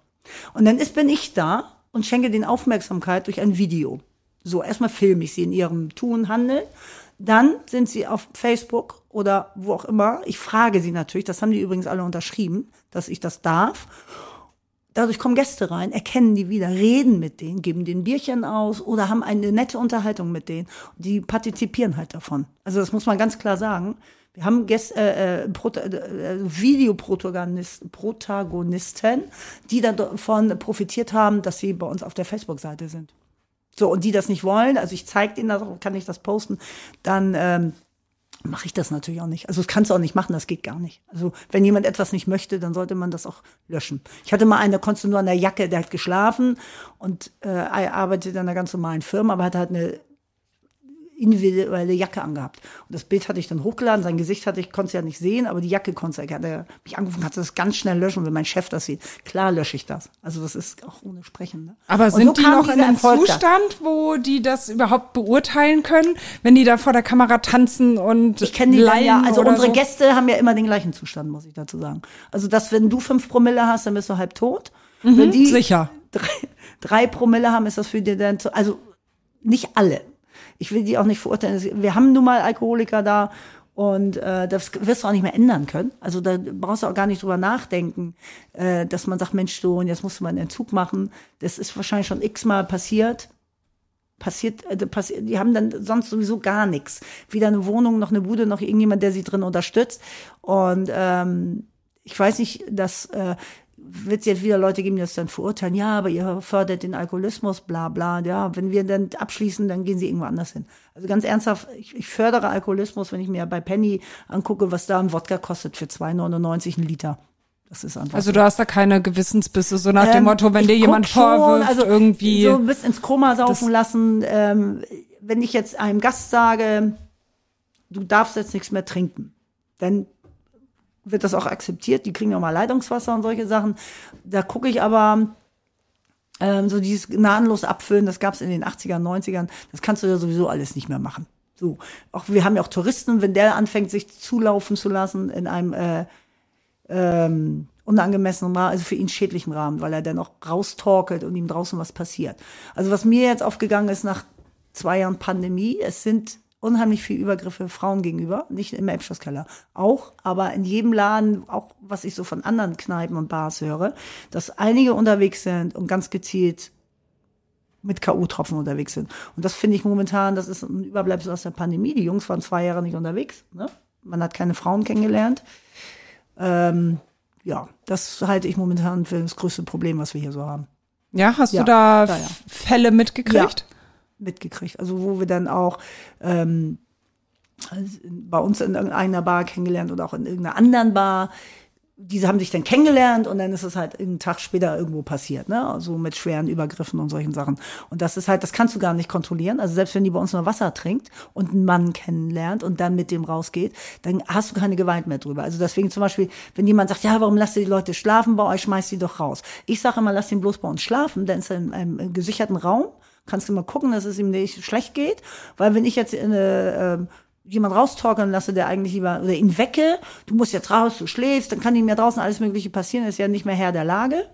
Und dann ist, bin ich da und schenke den Aufmerksamkeit durch ein Video. So, erstmal filme ich sie in ihrem Tun, Handeln. Dann sind sie auf Facebook oder wo auch immer. Ich frage sie natürlich, das haben die übrigens alle unterschrieben, dass ich das darf. Dadurch kommen Gäste rein, erkennen die wieder, reden mit denen, geben denen Bierchen aus oder haben eine nette Unterhaltung mit denen. Die partizipieren halt davon. Also das muss man ganz klar sagen. Wir haben Gäste, äh, äh, Prota äh, Videoprotagonisten, Protagonisten, die davon profitiert haben, dass sie bei uns auf der Facebook-Seite sind. So, und die das nicht wollen, also ich zeige ihnen das, kann ich das posten, dann ähm, mache ich das natürlich auch nicht. Also das kannst du auch nicht machen, das geht gar nicht. Also wenn jemand etwas nicht möchte, dann sollte man das auch löschen. Ich hatte mal einen, der konntest du nur an der Jacke, der hat geschlafen und äh, arbeitet in einer ganz normalen Firma, aber hat halt eine individuelle Jacke angehabt. Und das Bild hatte ich dann hochgeladen, sein Gesicht hatte ich, konnte es ja nicht sehen, aber die Jacke konnte er. Hat er mich angerufen, hat das ganz schnell löschen, wenn mein Chef das sieht. Klar lösche ich das. Also das ist auch ohne Sprechen. Ne? Aber sind so die noch in einem Erfolg da. Zustand, wo die das überhaupt beurteilen können, wenn die da vor der Kamera tanzen und Ich kenne die dann ja, also unsere so? Gäste haben ja immer den gleichen Zustand, muss ich dazu sagen. Also, dass wenn du fünf Promille hast, dann bist du halb tot. wenn die, Mhm, sicher. drei, drei Promille haben, ist das für die dann zu, also nicht alle. Ich will die auch nicht verurteilen. Wir haben nun mal Alkoholiker da und äh, das wirst du auch nicht mehr ändern können. Also da brauchst du auch gar nicht drüber nachdenken, äh, dass man sagt, Mensch, so, und jetzt musst du mal einen Entzug machen. Das ist wahrscheinlich schon x-mal passiert. Passiert, äh, passiert, die haben dann sonst sowieso gar nichts. Weder eine Wohnung, noch eine Bude, noch irgendjemand, der sie drin unterstützt. Und ähm, ich weiß nicht, dass äh, wird es jetzt wieder Leute geben, die das dann verurteilen, ja, aber ihr fördert den Alkoholismus, bla bla. Ja, wenn wir dann abschließen, dann gehen sie irgendwo anders hin. Also ganz ernsthaft, ich, ich fördere Alkoholismus, wenn ich mir bei Penny angucke, was da ein Wodka kostet für 2,99 ein Liter. Das ist einfach Also so. du hast da keine Gewissensbisse, so nach dem Ähm, Motto, wenn dir jemand vorwirft, also irgendwie. So bis ins Koma saufen lassen. Ähm, wenn ich jetzt einem Gast sage, du darfst jetzt nichts mehr trinken, dann wird das auch akzeptiert. Die kriegen auch mal Leitungswasser und solche Sachen. Da gucke ich aber ähm, so dieses gnadenlos abfüllen, das gab es in den 80ern, 90ern. Das kannst du ja sowieso alles nicht mehr machen. So, auch wir haben ja auch Touristen, wenn der anfängt, sich zulaufen zu lassen in einem äh, ähm, unangemessenen Rahmen, also für ihn schädlichen Rahmen, weil er dann auch raustorkelt und ihm draußen was passiert. Also was mir jetzt aufgegangen ist nach zwei Jahren Pandemie, es sind unheimlich viele Übergriffe Frauen gegenüber, nicht im Elbschlosskeller, auch, aber in jedem Laden, auch was ich so von anderen Kneipen und Bars höre, dass einige unterwegs sind und ganz gezielt mit K.O.-Tropfen unterwegs sind. Und das finde ich momentan, das ist ein Überbleibsel aus der Pandemie. Die Jungs waren zwei Jahre nicht unterwegs. Ne? Man hat keine Frauen kennengelernt. Ähm, ja, das halte ich momentan für das größte Problem, was wir hier so haben. ja, hast Ja, du da ja, ja. Fälle mitgekriegt? Mitgekriegt. Also wo wir dann auch ähm, bei uns in irgendeiner Bar kennengelernt oder auch in irgendeiner anderen Bar. Diese haben sich dann kennengelernt und dann ist es halt einen Tag später irgendwo passiert, ne? Also mit schweren Übergriffen und solchen Sachen. Und das ist halt, das kannst du gar nicht kontrollieren. Also selbst wenn die bei uns nur Wasser trinkt und einen Mann kennenlernt und dann mit dem rausgeht, dann hast du keine Gewalt mehr drüber. Also deswegen zum Beispiel, wenn jemand sagt, ja, warum lasst ihr die Leute schlafen bei euch, schmeißt die doch raus. Ich sage immer, lass ihn bloß bei uns schlafen, dann ist er in einem gesicherten Raum kannst du mal gucken, dass es ihm nicht schlecht geht. Weil wenn ich jetzt in eine, ähm, jemand raustorkeln lasse, der eigentlich lieber, oder ihn wecke, du musst jetzt raus, du schläfst, dann kann ihm ja draußen alles Mögliche passieren, ist ja nicht mehr Herr der Lage.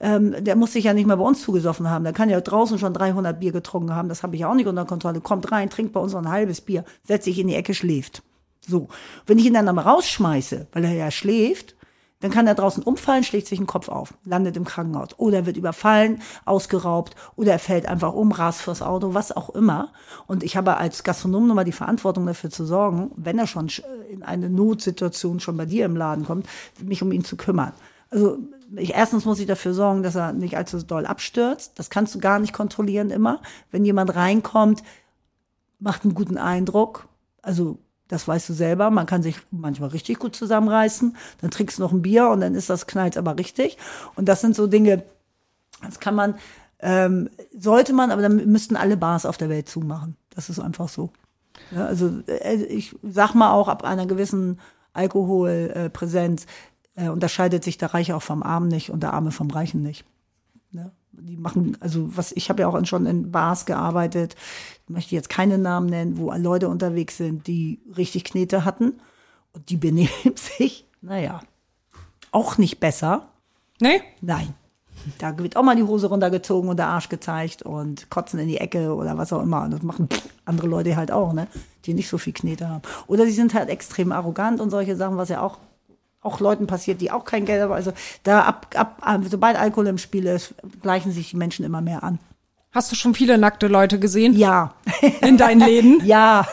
Ähm, der muss sich ja nicht mehr bei uns zugesoffen haben. Der kann ja draußen schon 300 Bier getrunken haben. Das habe ich ja auch nicht unter Kontrolle. Kommt rein, trinkt bei uns ein halbes Bier, setzt sich in die Ecke, schläft. So. Wenn ich ihn dann aber rausschmeiße, weil er ja schläft, dann kann er draußen umfallen, schlägt sich den Kopf auf, landet im Krankenhaus. Oder er wird überfallen, ausgeraubt, oder er fällt einfach um, rast fürs Auto, was auch immer. Und ich habe als Gastronom nochmal die Verantwortung dafür zu sorgen, wenn er schon sch- in eine Notsituation schon bei dir im Laden kommt, mich um ihn zu kümmern. Also ich, erstens muss ich dafür sorgen, dass er nicht allzu doll abstürzt. Das kannst du gar nicht kontrollieren immer. Wenn jemand reinkommt, macht einen guten Eindruck. Also das weißt du selber. Man kann sich manchmal richtig gut zusammenreißen. Dann trinkst du noch ein Bier und dann ist das knallt aber richtig. Und das sind so Dinge, das kann man, ähm, sollte man, aber dann müssten alle Bars auf der Welt zumachen. Das ist einfach so. Ja, also äh, ich sag mal auch ab einer gewissen Alkoholpräsenz äh, unterscheidet sich der Reiche auch vom Armen nicht und der Arme vom Reichen nicht. Die machen, also was, ich habe ja auch schon in Bars gearbeitet, ich möchte jetzt keine Namen nennen, wo Leute unterwegs sind, die richtig Knete hatten und die benehmen sich, naja, auch nicht besser. Nee? Nein. Da wird auch mal die Hose runtergezogen und der Arsch gezeigt und kotzen in die Ecke oder was auch immer. Und das machen andere Leute halt auch, ne? Die nicht so viel Knete haben. Oder sie sind halt extrem arrogant und solche Sachen, was ja auch, auch Leuten passiert, die auch kein Geld haben. Also da ab, ab, sobald Alkohol im Spiel ist, gleichen sich die Menschen immer mehr an. Hast du schon viele nackte Leute gesehen Ja. in deinen Läden? ja.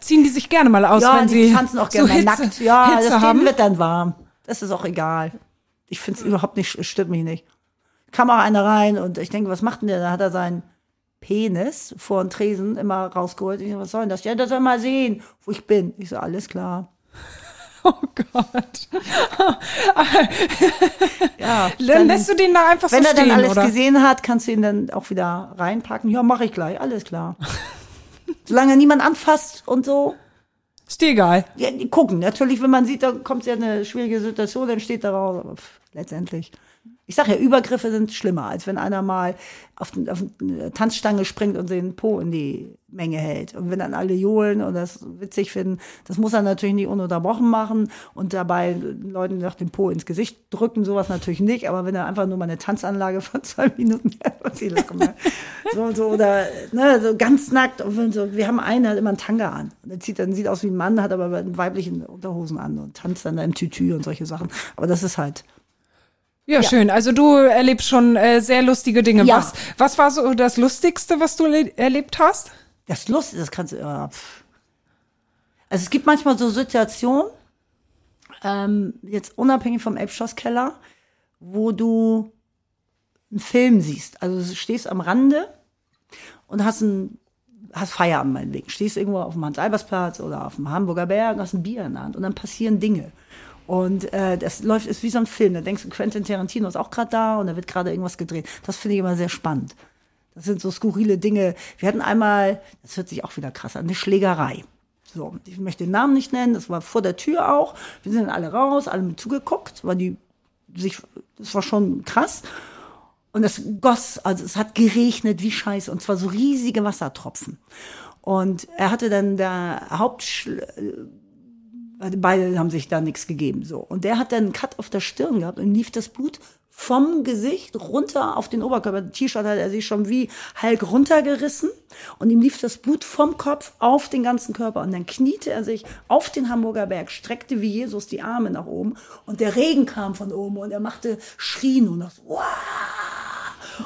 Ziehen die sich gerne mal aus, ja, wenn die sie tanzen auch so gerne mal Hitze, nackt. Ja, Hitze das haben? Leben wird dann warm. Das ist auch egal. Ich finde es überhaupt nicht, stört mich nicht. Kam auch einer rein und ich denke, was macht denn der? Da hat er seinen Penis vor den Tresen immer rausgeholt. Ich so, was soll denn das? Ja, der soll mal sehen, wo ich bin. Ich so, alles klar. Oh Gott. Ja, Dann lässt du den da einfach wenn so er stehen, dann alles oder? gesehen hat, kannst du ihn dann auch wieder reinpacken. Ja, mache ich gleich, alles klar. Solange niemand anfasst und so. Ist dir egal. Ja, gucken. Natürlich, wenn man sieht, da kommt ja eine schwierige Situation, dann steht da raus. Letztendlich. Ich sag ja, Übergriffe sind schlimmer, als wenn einer mal auf, den, auf eine Tanzstange springt und den Po in die Menge hält. Und wenn dann alle johlen und das witzig finden, das muss er natürlich nicht ununterbrochen machen und dabei Leuten nach dem Po ins Gesicht drücken, sowas natürlich nicht. Aber wenn er einfach nur mal eine Tanzanlage von zwei Minuten hat, sie lachen, ne? so, so oder ne, so ganz nackt. Und so, wir haben einen, hat immer einen Tanga an. Der zieht dann sieht aus wie ein Mann, hat aber einen weiblichen Unterhosen an und tanzt dann da im Tütü und solche Sachen. Aber das ist halt ja, schön. Also du erlebst schon äh, sehr lustige Dinge. Ja. Was, was war so das Lustigste, was du le- erlebt hast? Das Lust, das kannst du. Äh, pff. also es gibt manchmal so Situationen, ähm, jetzt unabhängig vom Elbschlosskeller, wo du einen Film siehst. Also du stehst am Rande und hast ein hast Feierabend meinetwegen. Stehst irgendwo auf dem Hans-Albers-Platz oder auf dem Hamburger Berg und hast ein Bier in der Hand und dann passieren Dinge. Und äh, das läuft, ist wie so ein Film. Da denkst du, Quentin Tarantino ist auch gerade da und da wird gerade irgendwas gedreht. Das finde ich immer sehr spannend. Das sind so skurrile Dinge. Wir hatten einmal, das hört sich auch wieder krass an, eine Schlägerei. So, ich möchte den Namen nicht nennen, das war vor der Tür auch. Wir sind alle raus, alle mit zugeguckt, weil die sich, das war schon krass. Und es goss, also es hat geregnet wie Scheiße und zwar so riesige Wassertropfen. Und er hatte dann der Hauptschl also beide haben sich da nichts gegeben so. Und der hat dann einen Cut auf der Stirn gehabt und lief das Blut vom Gesicht runter auf den Oberkörper. T-Shirt hat er sich schon wie Hulk runtergerissen und ihm lief das Blut vom Kopf auf den ganzen Körper. Und dann kniete er sich auf den Hamburger Berg, streckte wie Jesus die Arme nach oben und der Regen kam von oben und er machte Schrien und das wow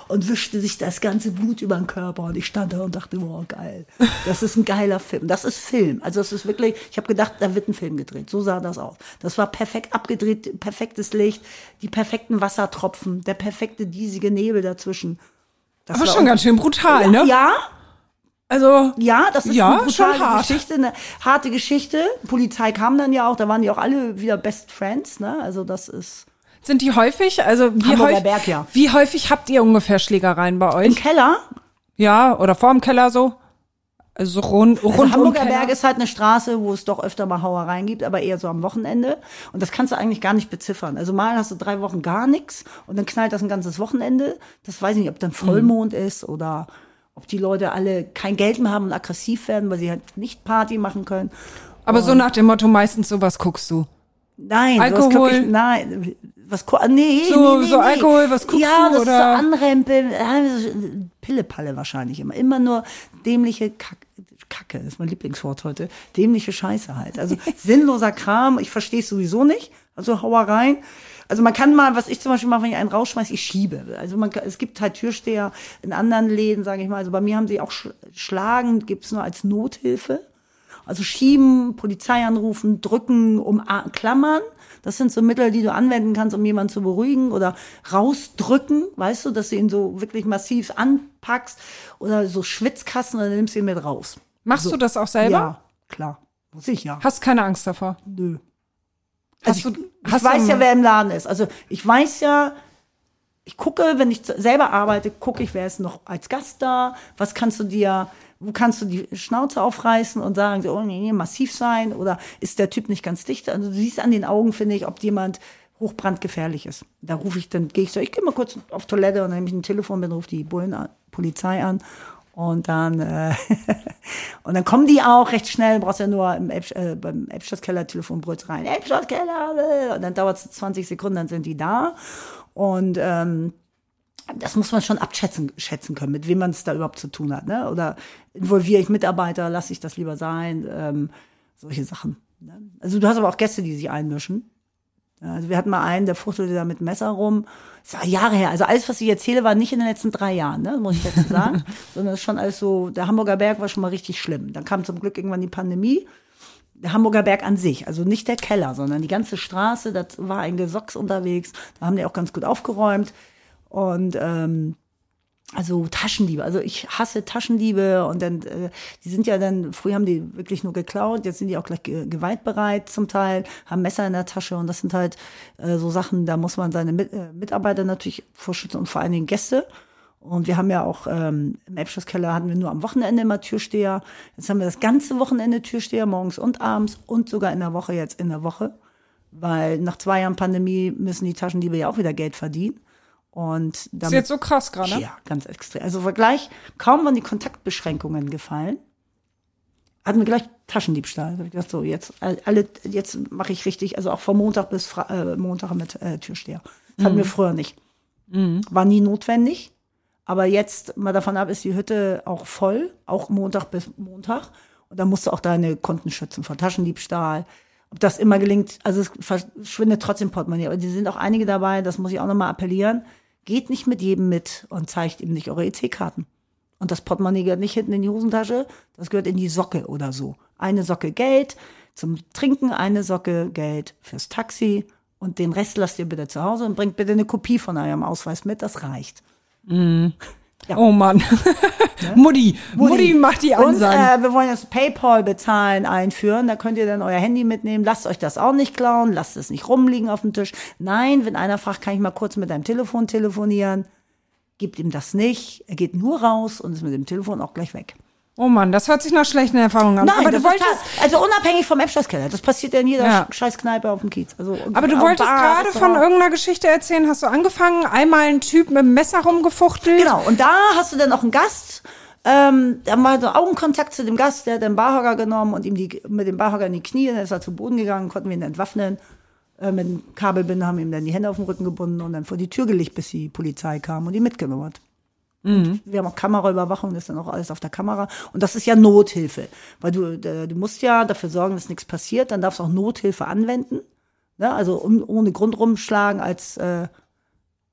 und wischte sich das ganze Blut über den Körper und ich stand da und dachte, boah, geil. Das ist ein geiler Film. Das ist Film. Also das ist wirklich, ich habe gedacht, da wird ein Film gedreht. So sah das aus. Das war perfekt abgedreht, perfektes Licht, die perfekten Wassertropfen, der perfekte diesige Nebel dazwischen. Das Aber war schon ganz schön brutal, ja, ne? Ja, Also, ja, das ist Ja, eine brutale hart. Geschichte, eine harte Geschichte. Polizei kam dann ja auch, da waren die auch alle wieder Best Friends, ne? Also das ist sind die häufig? Also, wie, Hamburger häufig, Berg, ja. wie häufig habt ihr ungefähr Schlägereien bei im euch? Keller. Ja, oder vorm Keller so? Also rund, rund Also um Hamburger Keller? Berg ist halt eine Straße, wo es doch öfter mal Hauereien gibt, aber eher so am Wochenende. Und das kannst du eigentlich gar nicht beziffern. Also mal hast du drei Wochen gar nichts und dann knallt das ein ganzes Wochenende. Das weiß ich nicht, ob dann Vollmond ist oder ob die Leute alle kein Geld mehr haben und aggressiv werden, weil sie halt nicht Party machen können. Aber so nach dem Motto, meistens sowas guckst du. Nein, Alkohol? Ich, nein, was nee, So- nee, nee, so. Alkohol, was guckst ja, du, das oder? Ist so anrempeln, ja, Pillepalle wahrscheinlich immer. Immer nur dämliche Kack, Kacke, ist mein Lieblingswort heute. Dämliche Scheiße halt. Also sinnloser Kram, ich verstehe es sowieso nicht. Also Hauereien. Also man kann mal, was ich zum Beispiel mache, wenn ich einen rausschmeiße, ich schiebe. Also man, es gibt halt Türsteher in anderen Läden, sage ich mal. Also bei mir haben sie auch sch Schlagen, gibt's nur als Nothilfe. Also schieben, Polizei anrufen, drücken, umklammern. Das sind so Mittel, die du anwenden kannst, um jemanden zu beruhigen oder rausdrücken, weißt du, dass du ihn so wirklich massiv anpackst oder so Schwitzkasten und dann nimmst du ihn mit raus. Machst So. du das auch selber? Ja, klar. Muss ich ja. Hast keine Angst davor? Nö. Also du, ich hast weiß ja, wer im Laden ist. Also ich weiß ja, ich gucke, wenn ich selber arbeite, gucke ich, wer ist noch als Gast da, was kannst du dir, kannst du die Schnauze aufreißen und sagen, so, oh nee, nee, massiv sein oder ist der Typ nicht ganz dicht? Also du siehst an den Augen, finde ich, ob jemand hochbrandgefährlich ist. Da rufe ich, dann gehe ich so, ich gehe mal kurz auf Toilette und dann nehme ich ein Telefon, dann rufe die Bullen an, Polizei an und dann äh, und dann kommen die auch recht schnell, brauchst ja nur im Elb, äh, beim Elbschlosskeller Telefon brüllt rein, Elbschlosskeller äh, und dann dauert es 20 Sekunden, dann sind die da und ähm, das muss man schon abschätzen schätzen können, mit wem man es da überhaupt zu tun hat, ne? Oder involviere ich Mitarbeiter, lasse ich das lieber sein, ähm, solche Sachen. Ne? Also du hast aber auch Gäste, die sich einmischen. Also wir hatten mal einen, der fuchtelte da mit Messer rum. Das war Jahre her. Also alles, was ich erzähle, war nicht in den letzten drei Jahren, ne? muss ich dazu sagen. Sondern das ist schon alles so, der Hamburger Berg war schon mal richtig schlimm. Dann kam zum Glück irgendwann die Pandemie. Der Hamburger Berg an sich, also nicht der Keller, sondern die ganze Straße, das war ein Gesocks unterwegs. Da haben die auch ganz gut aufgeräumt. Und ähm, also Taschendiebe. Also ich hasse Taschendiebe und dann, äh, die sind ja dann, früher haben die wirklich nur geklaut, jetzt sind die auch gleich ge gewaltbereit zum Teil, haben Messer in der Tasche und das sind halt äh, so Sachen, da muss man seine Mit äh, Mitarbeiter natürlich vorschützen und vor allen Dingen Gäste. Und wir haben ja auch ähm, im Elbschlosskeller hatten wir nur am Wochenende immer Türsteher. Jetzt haben wir das ganze Wochenende Türsteher, morgens und abends und sogar in der Woche jetzt in der Woche. Weil nach zwei Jahren Pandemie müssen die Taschendiebe ja auch wieder Geld verdienen. Und Ist damit, jetzt so krass gerade. ja, ganz extrem. Also Vergleich, kaum waren die Kontaktbeschränkungen gefallen, hatten wir gleich Taschendiebstahl. Da hab ich gedacht, so, jetzt alle, jetzt mache ich richtig, also auch von Montag bis Fra äh, Montag mit äh, Türsteher. Das hatten wir früher nicht. War nie notwendig. Aber jetzt, mal davon ab, ist die Hütte auch voll, auch Montag bis Montag. Und dann musst du auch deine Konten schützen vor Taschendiebstahl. Ob das immer gelingt, also es verschwindet trotzdem Portemonnaie. Aber die sind auch einige dabei, das muss ich auch nochmal appellieren. Geht nicht mit jedem mit und zeigt ihm nicht eure EC-Karten. Und das Portemonnaie gehört nicht hinten in die Hosentasche, das gehört in die Socke oder so. Eine Socke Geld zum Trinken, eine Socke Geld fürs Taxi und den Rest lasst ihr bitte zu Hause und bringt bitte eine Kopie von eurem Ausweis mit, das reicht. Oh Mann. Mutti. Mutti macht die Und Ansagen. äh, wir wollen jetzt PayPal bezahlen einführen. Da könnt ihr dann euer Handy mitnehmen. Lasst euch das auch nicht klauen. Lasst es nicht rumliegen auf dem Tisch. Nein, wenn einer fragt, kann ich mal kurz mit deinem Telefon telefonieren? Gebt ihm das nicht. Er geht nur raus und ist mit dem Telefon auch gleich weg. Oh Mann, das hört sich nach schlechten Erfahrungen an. Nein, aber du wolltest, also unabhängig vom App-Keller. Das passiert ja in jeder Ja. scheiß Kneipe auf dem Kiez. Also, aber du wolltest gerade von irgendeiner Geschichte erzählen. Hast du angefangen? Einmal ein Typ mit dem Messer rumgefuchtelt. Genau, und da hast du dann auch einen Gast. Ähm, da war so Augenkontakt zu dem Gast, der hat den Barhocker genommen und ihm die, mit dem Barhocker in die Knie, dann ist er zu Boden gegangen, konnten wir ihn entwaffnen. Äh, mit dem Kabelbinder haben ihm dann die Hände auf den Rücken gebunden und dann vor die Tür gelegt, bis die Polizei kam und ihn mitgenommen hat. Und Wir haben auch Kameraüberwachung, das ist dann auch alles auf der Kamera. Und das ist ja Nothilfe. Weil du, äh, du musst ja dafür sorgen, dass nichts passiert, dann darfst du auch Nothilfe anwenden. Ne? Also um, ohne Grund rumschlagen als äh,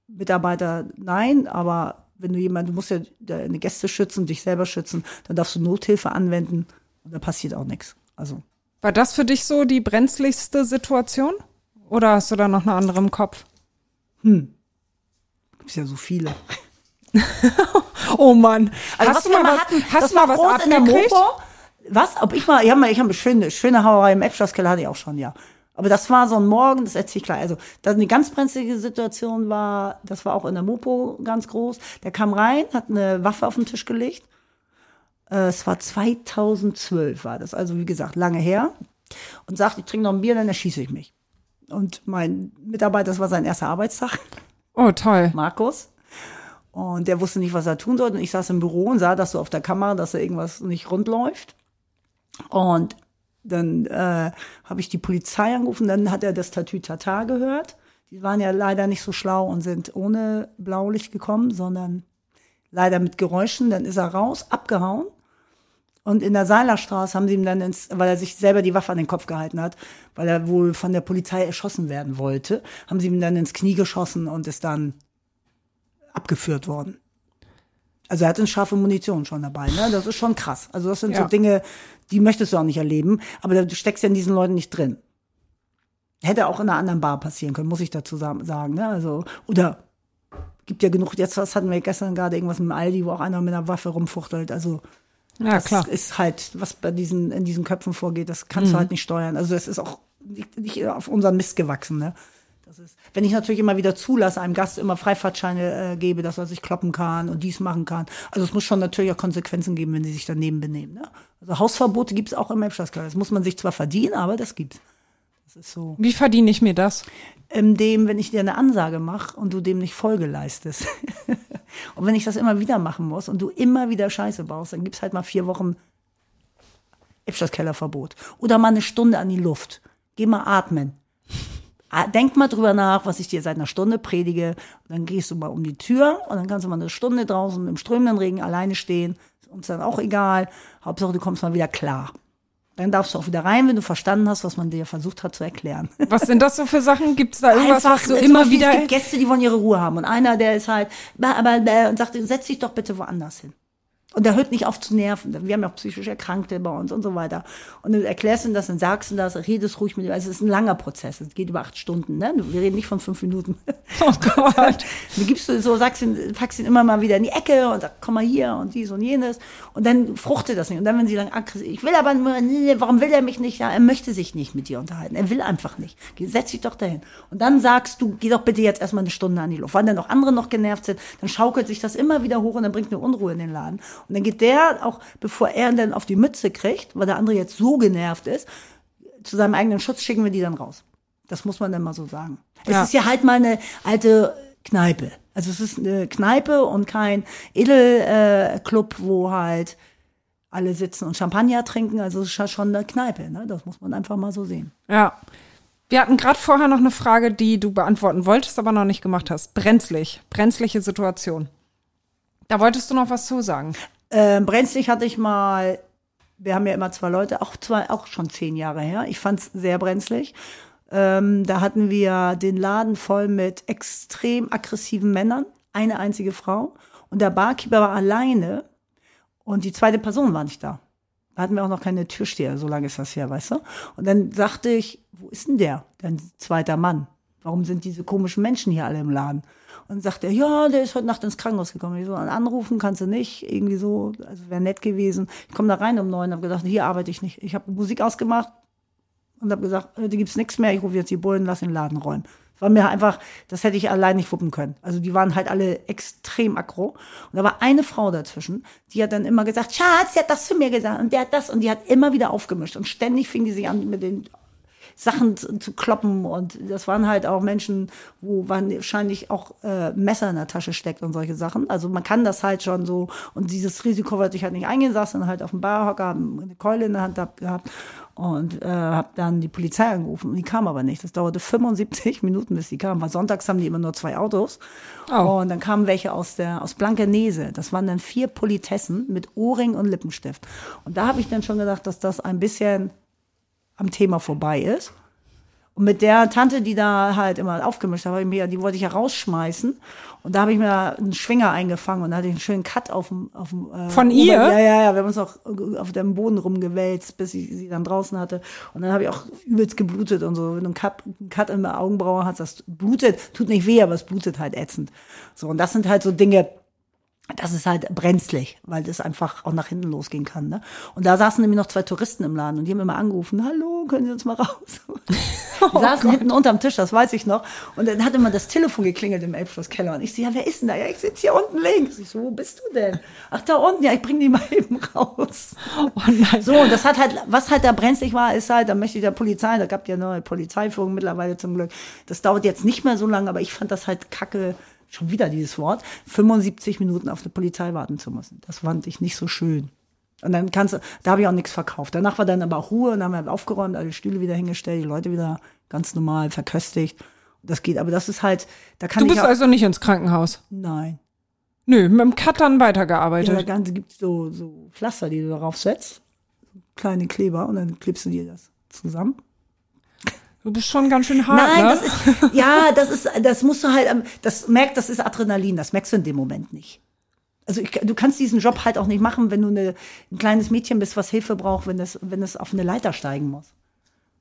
Mitarbeiter nein, aber wenn du jemand, du musst ja deine Gäste schützen, dich selber schützen, dann darfst du Nothilfe anwenden und da passiert auch nichts. Also War das für dich so die brenzligste Situation? Oder hast du da noch eine andere im Kopf? gibt's ja so viele. Oh Mann. Also hast was du mal was, hatten, hast das du mal was groß in der abgekriegt? Mopo. Was? Ob ich mal, ich habe mal, ich habe eine schöne, schöne Hauerei im Eppschlosskeller hatte ich auch schon, ja. Aber das war so ein Morgen, das erzähle ich gleich. Also, da eine ganz brenzlige Situation war, das war auch in der Mopo ganz groß. Der kam rein, hat eine Waffe auf den Tisch gelegt. Äh, es war 2012 war das, also wie gesagt, lange her. Und sagt, ich trinke noch ein Bier, dann erschieße ich mich. Und mein Mitarbeiter, das war sein erster Arbeitstag. Oh, toll. Markus. Und der wusste nicht, was er tun sollte. Und ich saß im Büro und sah das so auf der Kamera, dass da irgendwas nicht rund läuft. Und dann äh, habe ich die Polizei angerufen. Dann hat er das Tatütata gehört. Die waren ja leider nicht so schlau und sind ohne Blaulicht gekommen, sondern leider mit Geräuschen. Dann ist er raus, abgehauen. Und in der Seilerstraße haben sie ihm dann ins, weil er sich selber die Waffe an den Kopf gehalten hat, weil er wohl von der Polizei erschossen werden wollte, haben sie ihm dann ins Knie geschossen und ist dann abgeführt worden. Also er hatte eine scharfe Munition schon dabei, ne? Das ist schon krass. Also das sind Ja. so Dinge, die möchtest du auch nicht erleben, aber du steckst ja in diesen Leuten nicht drin. Hätte auch in einer anderen Bar passieren können, muss ich dazu sa- sagen, ne? Also, oder gibt ja genug, jetzt was hatten wir gestern gerade irgendwas mit dem Aldi, wo auch einer mit einer Waffe rumfuchtelt. Also Ja, das klar. ist halt, was bei diesen, in diesen Köpfen vorgeht, das kannst Mhm. du halt nicht steuern. Also es ist auch nicht, nicht auf unseren Mist gewachsen, ne? Das ist, wenn ich natürlich immer wieder zulasse, einem Gast immer Freifahrtscheine äh, gebe, dass er sich kloppen kann und dies machen kann. Also es muss schon natürlich auch Konsequenzen geben, wenn sie sich daneben benehmen. Ne? Also Hausverbote gibt es auch im Elbschlosskeller. Das muss man sich zwar verdienen, aber das gibt's. Das ist so. Wie verdiene ich mir das? In dem, wenn ich dir eine Ansage mache und du dem nicht Folge leistest. und wenn ich das immer wieder machen muss und du immer wieder Scheiße baust, dann gibt's halt mal vier Wochen Elbschlosskellerverbot. Oder mal eine Stunde an die Luft. Geh mal atmen. Ah, Denk mal drüber nach, was ich dir seit einer Stunde predige. Und dann gehst du mal um die Tür und dann kannst du mal eine Stunde draußen im strömenden Regen alleine stehen. Ist uns dann auch egal. Hauptsache, du kommst mal wieder klar. Dann darfst du auch wieder rein, wenn du verstanden hast, was man dir versucht hat zu erklären. Was sind das so für Sachen? Gibt es da irgendwas, was du immer Beispiel, wieder... Es gibt Gäste, die wollen ihre Ruhe haben. Und einer, der ist halt, "Bah, aber, bah", und sagt, setz dich doch bitte woanders hin. Und der hört nicht auf zu nerven. Wir haben ja auch psychisch Erkrankte bei uns und so weiter. Und du erklärst ihm das, dann sagst du das, redest ruhig mit ihm. Also es ist ein langer Prozess. Es geht über acht Stunden. Ne? Wir reden nicht von fünf Minuten. Oh Gott. Du gibst du so, sagst ihn, packst ihn immer mal wieder in die Ecke und sagst, komm mal hier und dies und jenes. Und dann fruchtet das nicht. Und dann, wenn sie sagen, ich will aber nur, nee, warum will er mich nicht? Ja, er möchte sich nicht mit dir unterhalten. Er will einfach nicht. Setz dich doch dahin. Und dann sagst du, geh doch bitte jetzt erstmal eine Stunde an die Luft. Weil dann noch andere noch genervt sind, dann schaukelt sich das immer wieder hoch und dann bringt eine Unruhe in den Laden. Und dann geht der auch, bevor er dann auf die Mütze kriegt, weil der andere jetzt so genervt ist, zu seinem eigenen Schutz schicken wir die dann raus. Das muss man dann mal so sagen. Ja. Es ist ja halt mal eine alte Kneipe. Also es ist eine Kneipe und kein Edelclub, äh, Club, wo halt alle sitzen und Champagner trinken. Also es ist ja schon eine Kneipe, ne? Das muss man einfach mal so sehen. Ja. Wir hatten gerade vorher noch eine Frage, die du beantworten wolltest, aber noch nicht gemacht hast. Brenzlig. Brenzliche Situation. Da wolltest du noch was zu sagen. Ähm, brenzlig hatte ich mal, wir haben ja immer zwei Leute, auch zwei, auch schon zehn Jahre her. Ich fand es sehr brenzlig. Ähm, da hatten wir den Laden voll mit extrem aggressiven Männern, eine einzige Frau. Und der Barkeeper war alleine und die zweite Person war nicht da. Da hatten wir auch noch keine Türsteher, so lange ist das her, weißt du? Und dann sagte ich, wo ist denn der, dein zweiter Mann? Warum sind diese komischen Menschen hier alle im Laden? Und sagt er, ja, der ist heute Nacht ins Krankenhaus gekommen. Ich so, anrufen kannst du nicht, irgendwie so, also wäre nett gewesen. Ich komme da rein um neun, habe gedacht, hier arbeite ich nicht. Ich habe Musik ausgemacht und habe gesagt, heute gibt's nichts mehr, ich rufe jetzt die Bullen, lass den Laden räumen. War mir einfach, das hätte ich allein nicht wuppen können. Also die waren halt alle extrem aggro. Und da war eine Frau dazwischen, die hat dann immer gesagt, Schatz, sie hat das zu mir gesagt und der hat das und die hat immer wieder aufgemischt und ständig fing die sich an mit den Sachen zu, zu kloppen und das waren halt auch Menschen, wo wahrscheinlich auch äh, Messer in der Tasche steckt und solche Sachen. Also man kann das halt schon so und dieses Risiko wollte ich halt nicht eingehen, saß dann halt auf dem Barhocker, eine Keule in der Hand gehabt und äh, habe dann die Polizei angerufen und die kam aber nicht. Das dauerte 75 Minuten, bis die kam. Weil sonntags haben die immer nur zwei Autos. Oh. Und dann kamen welche aus der aus Blankenese. Das waren dann vier Politessen mit Ohrring und Lippenstift. Und da habe ich dann schon gedacht, dass das ein bisschen am Thema vorbei ist. Und mit der Tante, die da halt immer aufgemischt hat, die wollte ich ja rausschmeißen. Und da habe ich mir einen Schwinger eingefangen und da hatte ich einen schönen Cut auf dem. Auf dem äh, Von ihr? Ja, ja, ja. Wir haben uns auch auf dem Boden rumgewälzt, bis ich sie dann draußen hatte. Und dann habe ich auch übelst geblutet und so. Wenn du einen Cut, einen Cut in der Augenbraue hast, das blutet, tut nicht weh, aber es blutet halt ätzend. So, und das sind halt so Dinge, das ist halt brenzlig, weil das einfach auch nach hinten losgehen kann. Ne? Und da saßen nämlich noch zwei Touristen im Laden und die haben immer angerufen, hallo, können Sie uns mal raus? Die oh saßen Gott. hinten unterm Tisch, das weiß ich noch. Und dann hat immer das Telefon geklingelt im Elbschlosskeller. Und ich so, ja, wer ist denn da? Ja, ich sitze hier unten links. Ich so, wo bist du denn? Ach, da unten, ja, ich bring die mal eben raus. Oh nein. So, und das hat halt, was halt da brenzlig war, ist halt, da möchte ich der Polizei, da gab ja neue Polizeiführung mittlerweile zum Glück. Das dauert jetzt nicht mehr so lange, aber ich fand das halt kacke schon wieder dieses Wort, 75 Minuten auf eine Polizei warten zu müssen. Das fand ich nicht so schön. Und dann kannst du, da habe ich auch nichts verkauft. Danach war dann aber auch Ruhe und dann haben wir aufgeräumt, alle Stühle wieder hingestellt, die Leute wieder ganz normal verköstigt. Das geht, aber das ist halt, da kann Du bist ich auch, also nicht ins Krankenhaus? Nein. Nö, mit dem Cut dann weitergearbeitet. Ja, da Ganze gibt so, so Pflaster, die du darauf setzt. Kleine Kleber und dann klebst du dir das zusammen. Du bist schon ganz schön hart, Nein, ne? das ist, ja, das ist, das musst du halt, das merkt, das ist Adrenalin, das merkst du in dem Moment nicht. Also ich, du kannst diesen Job halt auch nicht machen, wenn du eine, ein kleines Mädchen bist, was Hilfe braucht, wenn es, wenn es auf eine Leiter steigen muss.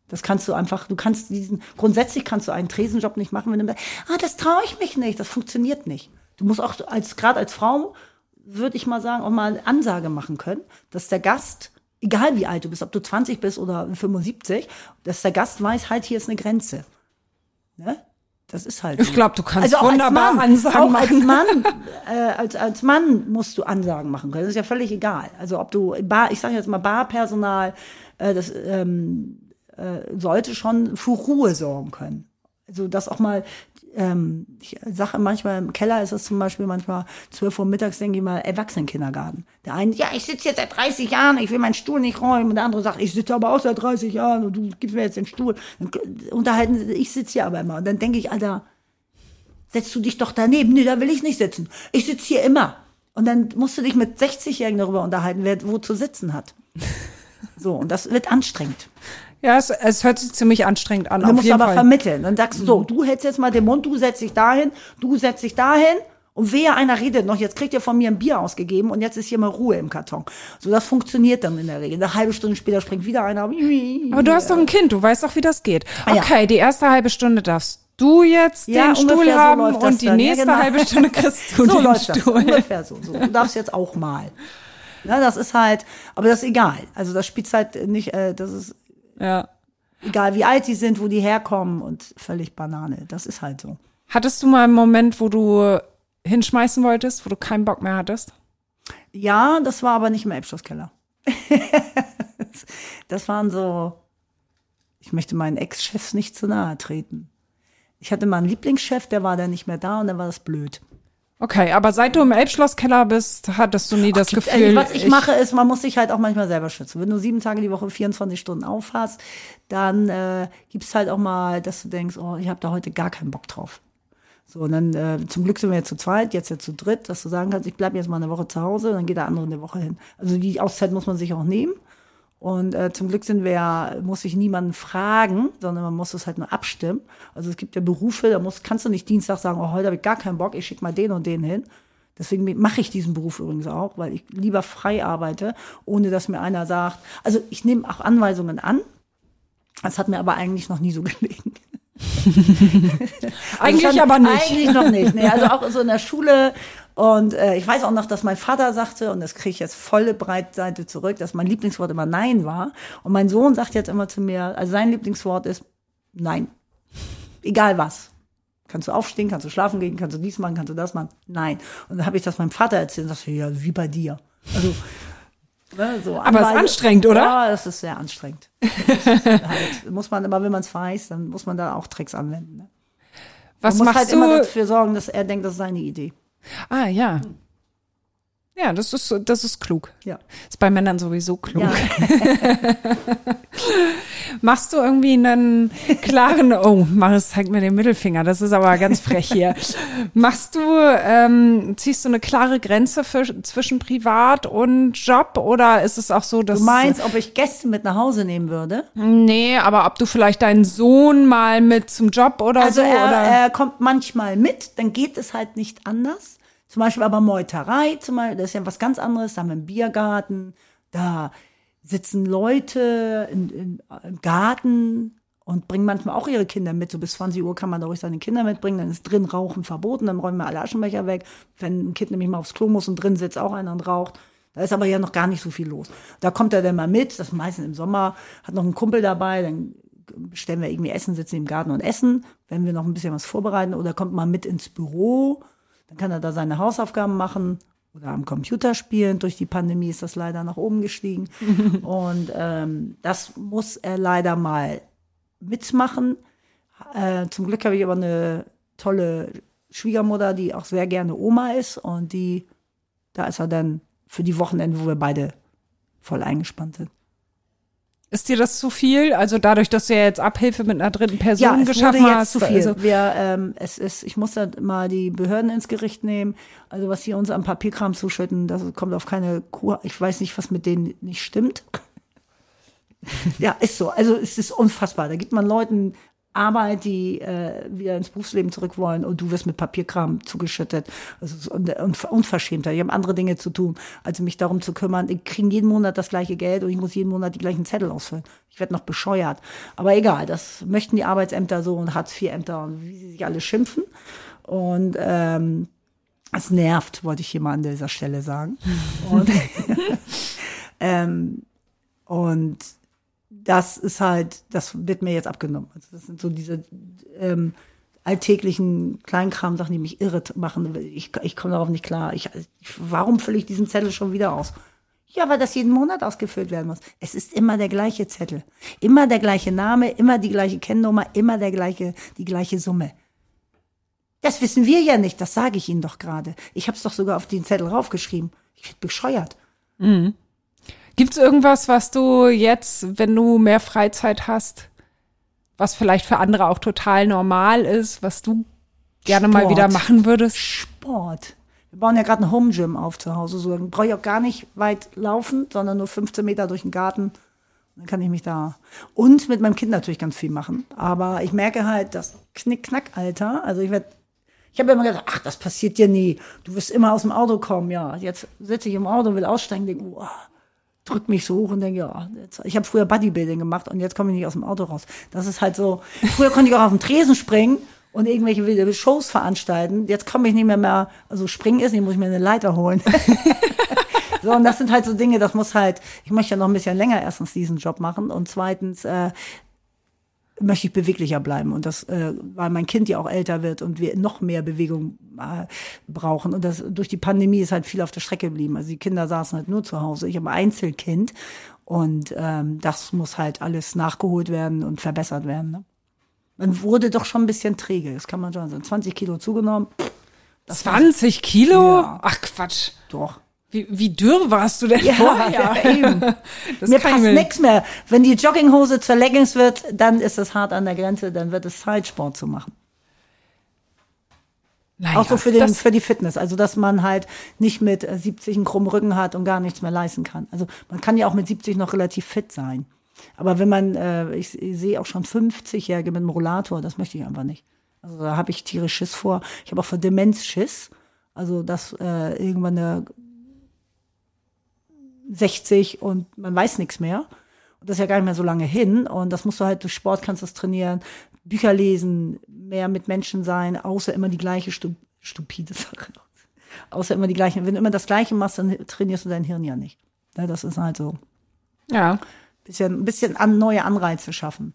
Das kannst du einfach, du kannst diesen, grundsätzlich kannst du einen Tresenjob nicht machen, wenn du ah, das traue ich mich nicht, das funktioniert nicht. Du musst auch als, gerade als Frau, würde ich mal sagen, auch mal eine Ansage machen können, dass der Gast egal wie alt du bist, ob du 20 bist oder 75, dass der Gast weiß, halt, hier ist eine Grenze. Ne? Das ist halt. Ich glaube, du kannst also wunderbar als Mann, Ansagen auch als Mann, äh, als, als Mann musst du Ansagen machen können. Das ist ja völlig egal. Also ob du Bar, ich sage jetzt mal Barpersonal, äh, das ähm, äh, sollte schon für Ruhe sorgen können. Also dass auch mal ähm, ich sage manchmal, im Keller ist es zum Beispiel manchmal 12 Uhr mittags, denke ich mal, Erwachsenenkindergarten. Der eine, ja, ich sitze jetzt seit 30 Jahren, ich will meinen Stuhl nicht räumen. Und der andere sagt, ich sitze aber auch seit 30 Jahren und du gibst mir jetzt den Stuhl. Dann unterhalten, ich sitze hier aber immer. Und dann denke ich, Alter, setzt du dich doch daneben. Nee, da will ich nicht sitzen. Ich sitze hier immer. Und dann musst du dich mit 60-Jährigen darüber unterhalten, wer wo zu sitzen hat. So, und das wird anstrengend. Ja, es, es hört sich ziemlich anstrengend an. Du musst aber Fall. vermitteln. Dann sagst du so, du hältst jetzt mal den Mund, du setzt dich dahin, du setzt dich dahin. Und wer einer redet noch, jetzt kriegt ihr von mir ein Bier ausgegeben und jetzt ist hier mal Ruhe im Karton. So, das funktioniert dann in der Regel. Eine halbe Stunde später springt wieder einer. Aber du hast doch ein Kind, du weißt doch, wie das geht. Okay, ja. die erste halbe Stunde darfst du jetzt ja, den Stuhl haben so und die dann. nächste ja, genau. halbe Stunde kriegst du so den läuft Stuhl. Das, ungefähr so, so. Du darfst jetzt auch mal. Ja, das ist halt, aber das ist egal. Also das spielt halt nicht, äh, das ist ja. Egal wie alt die sind, wo die herkommen und völlig Banane. Das ist halt so. Hattest du mal einen Moment, wo du hinschmeißen wolltest, wo du keinen Bock mehr hattest? Ja, das war aber nicht im Elbschlosskeller. das waren so, ich möchte meinen Ex-Chefs nicht zu nahe treten. Ich hatte mal einen Lieblingschef, der war dann nicht mehr da und dann war das blöd. Okay, aber seit du im Elbschlosskeller bist, hattest du nie das Gibt- Gefühl. äh, was ich, mache, ist, man muss sich halt auch manchmal selber schützen. Wenn du sieben Tage die Woche 24 Stunden aufhast, dann äh, gibt's halt auch mal, dass du denkst, oh, ich habe da heute gar keinen Bock drauf. So, und dann äh, zum Glück sind wir jetzt zu zweit, jetzt ja zu dritt, dass du sagen kannst, ich bleibe jetzt mal eine Woche zu Hause, dann geht der andere eine Woche hin. Also die Auszeit muss man sich auch nehmen. Und äh, zum Glück sind wir ja, muss sich niemanden fragen, sondern man muss es halt nur abstimmen. Also es gibt ja Berufe, da musst, kannst du nicht Dienstag sagen, oh, heute habe ich gar keinen Bock, ich schicke mal den und den hin. Deswegen mache ich diesen Beruf übrigens auch, weil ich lieber frei arbeite, ohne dass mir einer sagt. Also ich nehme auch Anweisungen an. Das hat mir aber eigentlich noch nie so gelegen. Eigentlich Also schon- aber nicht. Eigentlich noch nicht. Nee, also auch so in der Schule. Und äh, ich weiß auch noch, dass mein Vater sagte, und das kriege ich jetzt volle Breitseite zurück, dass mein Lieblingswort immer Nein war. Und mein Sohn sagt jetzt immer zu mir, also sein Lieblingswort ist Nein. Egal was. Kannst du aufstehen, kannst du schlafen gehen, kannst du dies machen, kannst du das machen? Nein. Und dann habe ich das meinem Vater erzählt und sagte, ja, wie bei dir. Also, ne, so Aber ist Anweise- anstrengend, oder? Ja, das ist sehr anstrengend. Ist halt, muss man aber, wenn man es weiß, dann muss man da auch Tricks anwenden. Ne? Was Man muss machst halt immer du? dafür sorgen, dass er denkt, das ist seine Idee. Ah, ja. Ja, das ist, das ist klug. Ja. Ist bei Männern sowieso klug. Ja. Machst du irgendwie einen klaren, oh, Maris zeigt mir den Mittelfinger, das ist aber ganz frech hier. Machst du, ähm, ziehst du eine klare Grenze für, zwischen Privat und Job oder ist es auch so, dass. Du meinst, ob ich Gäste mit nach Hause nehmen würde? Nee, aber ob du vielleicht deinen Sohn mal mit zum Job oder Also so er, oder. er kommt manchmal mit, dann geht es halt nicht anders. Zum Beispiel aber Meuterei, zum Beispiel, das ist ja was ganz anderes. Da haben wir einen Biergarten, da sitzen Leute in, in, im Garten und bringen manchmal auch ihre Kinder mit. So bis 20 Uhr kann man da ruhig seine Kinder mitbringen. Dann ist drin Rauchen verboten, dann räumen wir alle Aschenbecher weg. Wenn ein Kind nämlich mal aufs Klo muss und drin sitzt auch einer und raucht. Da ist aber ja noch gar nicht so viel los. Da kommt er dann mal mit, das meistens im Sommer, hat noch einen Kumpel dabei, dann bestellen wir irgendwie Essen, sitzen im Garten und essen, wenn wir noch ein bisschen was vorbereiten oder kommt mal mit ins Büro, dann kann er da seine Hausaufgaben machen oder am Computer spielen. Durch die Pandemie ist das leider nach oben gestiegen. und ähm, das muss er leider mal mitmachen. Äh, zum Glück habe ich aber eine tolle Schwiegermutter, die auch sehr gerne Oma ist und die, da ist er dann für die Wochenende, wo wir beide voll eingespannt sind. Ist dir das zu viel? Also dadurch, dass du ja jetzt Abhilfe mit einer dritten Person es geschaffen wurde jetzt hast. zu viel. Also, wir, ähm, es ist, ich muss da mal die Behörden ins Gericht nehmen. Also was sie uns am Papierkram zuschütten, das kommt auf keine Kuh. Ich weiß nicht, was mit denen nicht stimmt. ja, ist so. Also es ist unfassbar. Da gibt man Leuten Arbeit, die äh, wieder ins Berufsleben zurück wollen und du wirst mit Papierkram zugeschüttet. Das ist un unverschämter. Ich habe andere Dinge zu tun, als mich darum zu kümmern. Ich kriege jeden Monat das gleiche Geld und ich muss jeden Monat die gleichen Zettel ausfüllen. Ich werde noch bescheuert. Aber egal, das möchten die Arbeitsämter so und Hartz-IV-Ämter und wie sie sich alle schimpfen. Und ähm, es nervt, wollte ich hier mal an dieser Stelle sagen. Und, ähm, und das ist halt, das wird mir jetzt abgenommen. Also das sind so diese ähm, alltäglichen Kleinkram-Sachen, die mich irre machen. Ich, ich komme darauf nicht klar. Ich, warum fülle ich diesen Zettel schon wieder aus? Ja, weil das jeden Monat ausgefüllt werden muss. Es ist immer der gleiche Zettel. Immer der gleiche Name, immer die gleiche Kennnummer, immer der gleiche, die gleiche Summe. Das wissen wir ja nicht, das sage ich Ihnen doch gerade. Ich habe es doch sogar auf den Zettel raufgeschrieben. Ich werde bescheuert. Gibt's irgendwas, was du jetzt, wenn du mehr Freizeit hast, was vielleicht für andere auch total normal ist, was du gerne mal Sport. wieder machen würdest? Sport. Wir bauen ja gerade ein Home Gym auf zu Hause. So dann brauche ich auch gar nicht weit laufen, sondern nur 15 Meter durch den Garten. Dann kann ich mich da und mit meinem Kind natürlich ganz viel machen. Aber ich merke halt, das Knick-Knack-Alter. Also ich werde, ich habe immer gedacht, ach, das passiert dir nie. Du wirst immer aus dem Auto kommen. Ja, jetzt sitze ich im Auto, will aussteigen, denke, wow, drück mich so hoch und denke, ja, jetzt, ich habe früher Bodybuilding gemacht und jetzt komme ich nicht aus dem Auto raus. Das ist halt so. Früher konnte ich auch auf den Tresen springen und irgendwelche Shows veranstalten. Jetzt komme ich nicht mehr mehr, also springen ist nicht, muss ich mir eine Leiter holen. so, und das sind halt so Dinge, das muss halt, ich möchte ja noch ein bisschen länger erstens diesen Job machen und zweitens äh, möchte ich beweglicher bleiben und das, äh, weil mein Kind ja auch älter wird und wir noch mehr Bewegung äh, brauchen und das durch die Pandemie ist halt viel auf der Strecke geblieben. Also die Kinder saßen halt nur zu Hause. Ich habe ein Einzelkind und ähm, das muss halt alles nachgeholt werden und verbessert werden. Ne? Man wurde doch schon ein bisschen träge, das kann man schon sagen. 20 Kilo zugenommen, 20 Kilo? Ja. Ach Quatsch. Doch. Wie, wie dürr warst du denn Ja, vorher? eben. Das Mir passt nichts mehr. Wenn die Jogginghose zur Leggings wird, dann ist es hart an der Grenze, dann wird es Zeit, Sport zu machen. Naja, Auch so für, den, für die Fitness. Also, dass man halt nicht mit äh, 70 einen krummen Rücken hat und gar nichts mehr leisten kann. Also, man kann ja auch mit 70 noch relativ fit sein. Aber wenn man, äh, ich, ich sehe auch schon 50-Jährige mit einem Rollator, das möchte ich einfach nicht. Also, da habe ich tierisch Schiss vor. Ich habe auch vor Demenz Schiss. Also, dass äh, irgendwann eine 60 und man weiß nichts mehr. Und das ist ja gar nicht mehr so lange hin. Und das musst du halt durch Sport kannst du das trainieren, Bücher lesen, mehr mit Menschen sein, außer immer die gleiche stu stupide Sache. Außer immer die gleichen. Wenn du immer das Gleiche machst, dann trainierst du dein Hirn ja nicht. Ja, das ist halt so. ja. Bisschen, ein bisschen an, neue Anreize schaffen.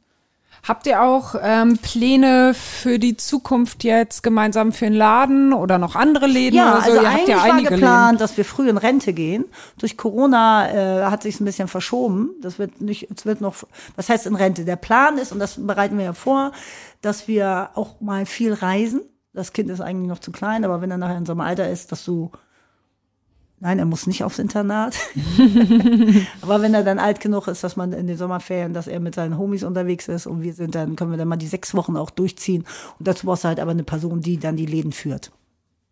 Habt ihr auch ähm, Pläne für die Zukunft jetzt gemeinsam für den Laden oder noch andere Läden? Ja, oder so? also ihr habt eigentlich ja war geplant, dass wir früh in Rente gehen. Durch Corona äh, hat sich ein bisschen verschoben. Das wird nicht, es wird noch, was heißt in Rente? Der Plan ist, und das bereiten wir ja vor, dass wir auch mal viel reisen. Das Kind ist eigentlich noch zu klein, aber wenn er nachher in so einem Alter ist, dass du Nein, er muss nicht aufs Internat. Aber wenn er dann alt genug ist, dass man in den Sommerferien, dass er mit seinen Homies unterwegs ist und wir sind, dann können wir dann mal die sechs Wochen auch durchziehen. Und dazu brauchst du halt aber eine Person, die dann die Läden führt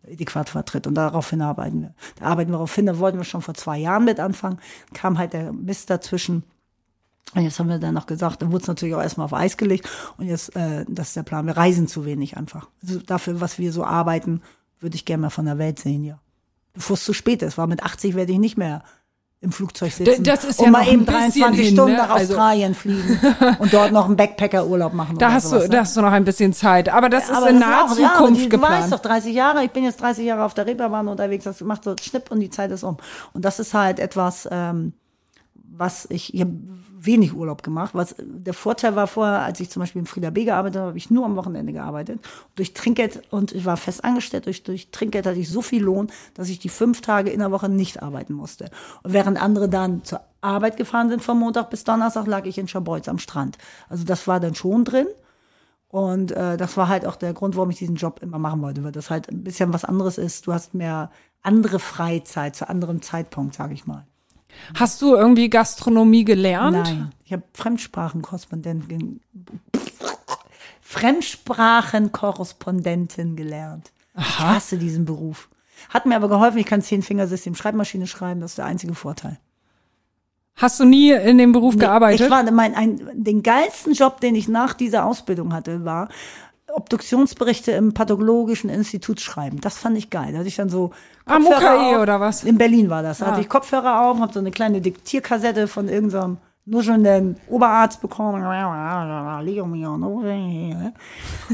die Quad vertritt. Und daraufhin arbeiten wir. Da arbeiten wir darauf hin. Da wollten wir schon vor zwei Jahren mit anfangen. Kam halt der Mist dazwischen. Und jetzt haben wir dann noch gesagt, dann wurde es natürlich auch erstmal auf Eis gelegt. Und jetzt, äh, das ist der Plan. Wir reisen zu wenig einfach. Also dafür, was wir so arbeiten, würde ich gerne mal von der Welt sehen, ja. Bevor es zu spät ist. War mit 80 werde ich nicht mehr im Flugzeug sitzen. das ist und ja mal noch ein eben bisschen 23 hin, Stunden ne? nach Also- Australien fliegen und dort noch einen Backpacker-Urlaub machen. Da hast du, sowas, ne? da hast du noch ein bisschen Zeit. Aber das ist Aber in naher ja, Zukunft die, Du weißt geplant. doch, 30 Jahre, ich bin jetzt 30 Jahre auf der Reeperbahn unterwegs, das macht so Schnipp und die Zeit ist um. Und das ist halt etwas, ähm, was ich, ich wenig Urlaub gemacht. Was der Vorteil war vorher, als ich zum Beispiel in Frieda B gearbeitet habe, habe ich nur am Wochenende gearbeitet. Durch Trinkgeld und ich war fest angestellt, durch, durch Trinkgeld hatte ich so viel Lohn, dass ich die fünf Tage in der Woche nicht arbeiten musste. Und während andere dann zur Arbeit gefahren sind von Montag bis Donnerstag, lag ich in Schabolz am Strand. Also das war dann schon drin. Und äh, das war halt auch der Grund, warum ich diesen Job immer machen wollte, weil das halt ein bisschen was anderes ist. Du hast mehr andere Freizeit zu anderem Zeitpunkt, sage ich mal. Hast du irgendwie Gastronomie gelernt? Nein, ich habe Fremdsprachenkorrespondentin, Fremdsprachenkorrespondentin gelernt. Ich hasse diesen Beruf. Hat mir aber geholfen, ich kann Zehn-Fingersystem Schreibmaschine schreiben, das ist der einzige Vorteil. Hast du nie in dem Beruf gearbeitet? Ich war mein, ein, den geilsten Job, den ich nach dieser Ausbildung hatte, war Obduktionsberichte im pathologischen Institut schreiben. Das fand ich geil. Da hatte ich dann so Kopfhörer UKE auf. oder was? In Berlin war das. Da Ah. hatte ich Kopfhörer auf, habe so eine kleine Diktierkassette von irgendeinem nuschelnden Oberarzt bekommen.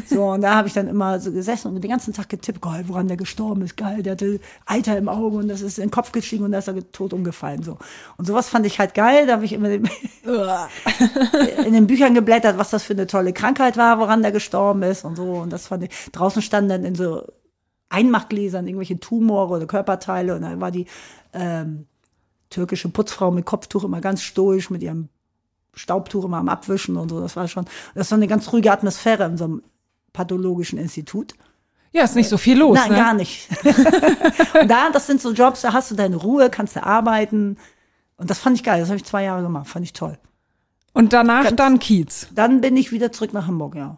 So, und da habe ich dann immer so gesessen und den ganzen Tag getippt, geil, woran der gestorben ist, geil, der hatte Alter im Auge und das ist in den Kopf gestiegen und da ist er tot umgefallen. So. Und sowas fand ich halt geil. Da habe ich immer den, in den Büchern geblättert, was das für eine tolle Krankheit war, woran der gestorben ist und so. Und das fand ich. Draußen standen dann in so Einmachgläsern irgendwelche Tumore oder Körperteile und dann war die ähm, türkische Putzfrau mit Kopftuch immer ganz stoisch mit ihrem Staubtuch immer am Abwischen und so. Das war schon, das war eine ganz ruhige Atmosphäre in so einem pathologischen Institut. ja, ist nicht so viel los, Nein, ne? gar nicht. und da, das sind so Jobs, da hast du deine Ruhe, kannst du arbeiten. Und das fand ich geil. Das habe ich zwei Jahre gemacht. Fand ich toll. Und danach Ganz- dann Kiez. Dann bin ich wieder zurück nach Hamburg, ja.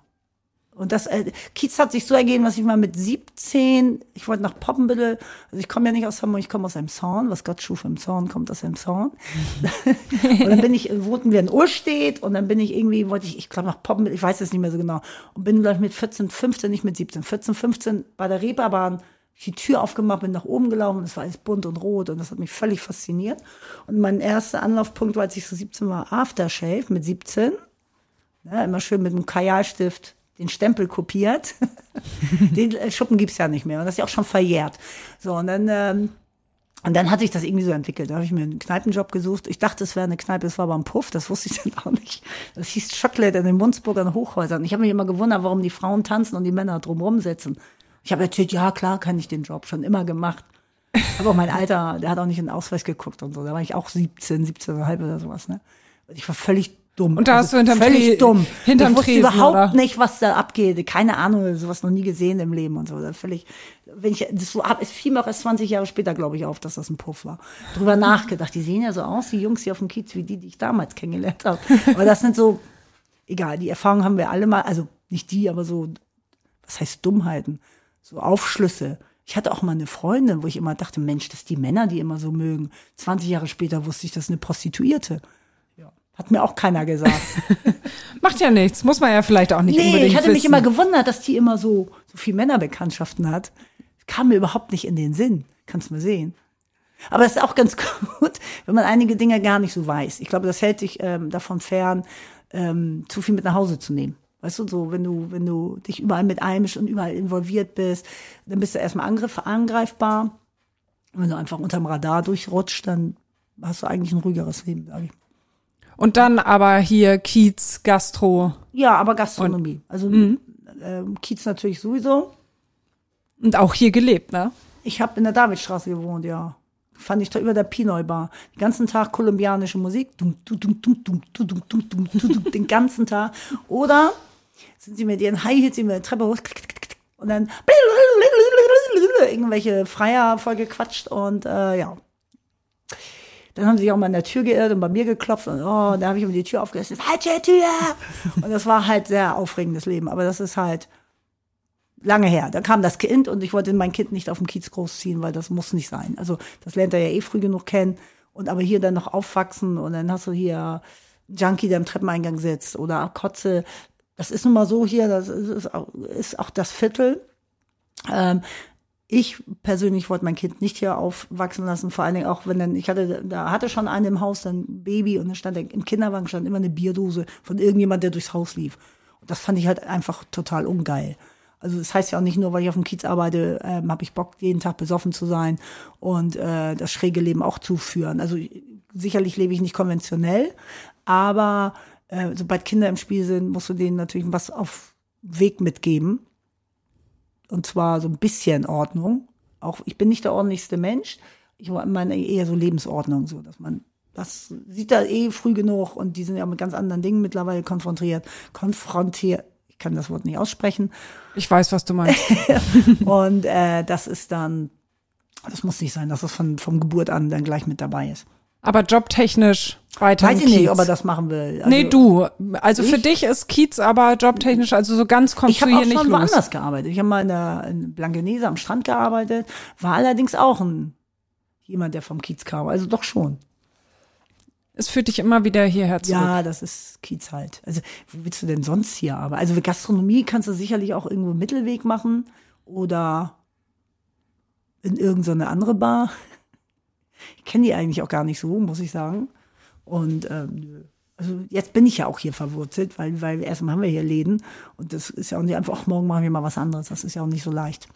Und das, äh, Kiez hat sich so ergeben, dass ich mal mit 17, ich wollte nach Poppenbüttel, also ich komme ja nicht aus Hamburg, ich komme aus Emshorn, was Gott schuf im Zorn, kommt aus Emshorn. und dann bin ich, wohnten wir in Urstedt und dann bin ich irgendwie, wollte ich, ich glaube nach Poppenbüttel, ich weiß es nicht mehr so genau, und bin gleich mit 14, 15, nicht mit 17, 14, 15 bei der Reeperbahn die Tür aufgemacht, bin nach oben gelaufen, es war alles bunt und rot und das hat mich völlig fasziniert. Und mein erster Anlaufpunkt war, als ich so 17 war, Aftershave mit 17. Ja, immer schön mit einem Kajalstift den Stempel kopiert. den äh, Schuppen gibt's ja nicht mehr. Und das ist ja auch schon verjährt. So, und dann, ähm, und dann hat sich das irgendwie so entwickelt. Da habe ich mir einen Kneipenjob gesucht. Ich dachte, es wäre eine Kneipe, es war aber ein Puff. Das wusste ich dann auch nicht. Das hieß Chocolate in den Munzburgern Hochhäusern. Ich habe mich immer gewundert, warum die Frauen tanzen und die Männer drumherum sitzen. Ich habe erzählt, ja, klar kann ich den Job schon immer gemacht. Aber auch mein Alter, der hat auch nicht in den Ausweis geguckt und so. Da war ich auch 17, 17,5 oder sowas. Ne? Ich war völlig dumm. Und da hast du hinterm völlig Tre- dumm. hinterm ich wusste Tresen, überhaupt oder? nicht, was da abgeht. Keine Ahnung, sowas noch nie gesehen im Leben und so. Das völlig, wenn ich, das so ab, es fiel mir auch erst 20 Jahre später, glaube ich, auf, dass das ein Puff war. Drüber nachgedacht. Die sehen ja so aus, die Jungs hier auf dem Kiez, wie die, die ich damals kennengelernt habe. Aber das sind so, egal, die Erfahrungen haben wir alle mal, also nicht die, aber so, was heißt Dummheiten? So Aufschlüsse. Ich hatte auch mal eine Freundin, wo ich immer dachte, Mensch, das sind die Männer, die immer so mögen. 20 Jahre später wusste ich, das ist eine Prostituierte. Hat mir auch keiner gesagt. Macht ja nichts, muss man ja vielleicht auch nicht nee, unbedingt ich hatte mich wissen. immer gewundert, dass die immer so, so viel Männerbekanntschaften hat. Kam mir überhaupt nicht in den Sinn. Kannst mal sehen. Aber es ist auch ganz gut, wenn man einige Dinge gar nicht so weiß. Ich glaube, das hält dich ähm, davon fern, ähm, zu viel mit nach Hause zu nehmen. Weißt du, so, wenn du, wenn du dich überall mit einmischst und überall involviert bist, dann bist du erstmal angriff, angreifbar. Und wenn du einfach unterm Radar durchrutscht, dann hast du eigentlich ein ruhigeres Leben, sag ich. Und dann aber hier Kiez, Gastro Ja, aber Gastronomie. also ähm, Kiez natürlich sowieso. und auch hier gelebt, ne? Ich habe in der Davidstraße gewohnt, ja. Fand ich da über der Pinoi Bar. Den ganzen Tag kolumbianische Musik. Dum, dum, dum, dum, dum, dum, dum, dum, dum, dum, dum, den ganzen Tag. Oder sind sie mit ihren High Heels über die Treppe hoch und dann irgendwelche Freier voll gequatscht und äh, ja. Dann haben sie sich auch mal an der Tür geirrt und bei mir geklopft und oh, da habe ich immer die Tür aufgerissen. Falsche Tür! Und das war halt sehr aufregendes Leben. Aber das ist halt lange her. Da kam das Kind und ich wollte mein Kind nicht auf dem Kiez großziehen, weil das muss nicht sein. Also das lernt er ja eh früh genug kennen. Und aber hier dann noch aufwachsen und dann hast du hier Junkie, der im Treppeneingang sitzt oder Kotze. Das ist nun mal so hier, das ist, ist, auch, ist auch das Viertel. Ähm, ich persönlich wollte mein Kind nicht hier aufwachsen lassen, vor allen Dingen auch, wenn dann, ich hatte, da hatte schon einen im Haus, dann ein Baby und dann stand im Kinderwagen stand immer eine Bierdose von irgendjemand, der durchs Haus lief. Und das fand ich halt einfach total ungeil. Also das heißt ja auch nicht nur, weil ich auf dem Kiez arbeite, ähm, habe ich Bock, jeden Tag besoffen zu sein und äh, das schräge Leben auch zu führen. Also sicherlich lebe ich nicht konventionell, aber äh, sobald Kinder im Spiel sind, musst du denen natürlich was auf Weg mitgeben. Und zwar so ein bisschen Ordnung. Auch ich bin nicht der ordentlichste Mensch. Ich meine eher so Lebensordnung, so dass man das sieht da eh früh genug und die sind ja mit ganz anderen Dingen mittlerweile konfrontiert, konfrontiert. Ich kann das Wort nicht aussprechen. Ich weiß, was du meinst. Und äh, das ist dann, das muss nicht sein, dass es von vom Geburt an dann gleich mit dabei ist. Aber jobtechnisch weiter Weiß ich nicht, Kiez. ob er das machen will. Also, nee, du. Also für Ich? dich ist Kiez aber jobtechnisch, also so ganz kommst Ich du habe auch hier nicht schon los. woanders gearbeitet. Ich habe mal in, der, in Blankenese am Strand gearbeitet, war allerdings auch ein jemand, der vom Kiez kam. Also doch schon. Es führt dich immer wieder hierher zurück. Ja, das ist Kiez halt. Also, wo willst du denn sonst hier arbeiten? Also, für Gastronomie kannst du sicherlich auch irgendwo einen Mittelweg machen oder in irgendeine andere Bar. Ich kenne die eigentlich auch gar nicht so, muss ich sagen. Und ähm, also jetzt bin ich ja auch hier verwurzelt, weil, weil erstmal haben wir hier Läden und das ist ja auch nicht einfach, ach, morgen machen wir mal was anderes. Das ist ja auch nicht so leicht.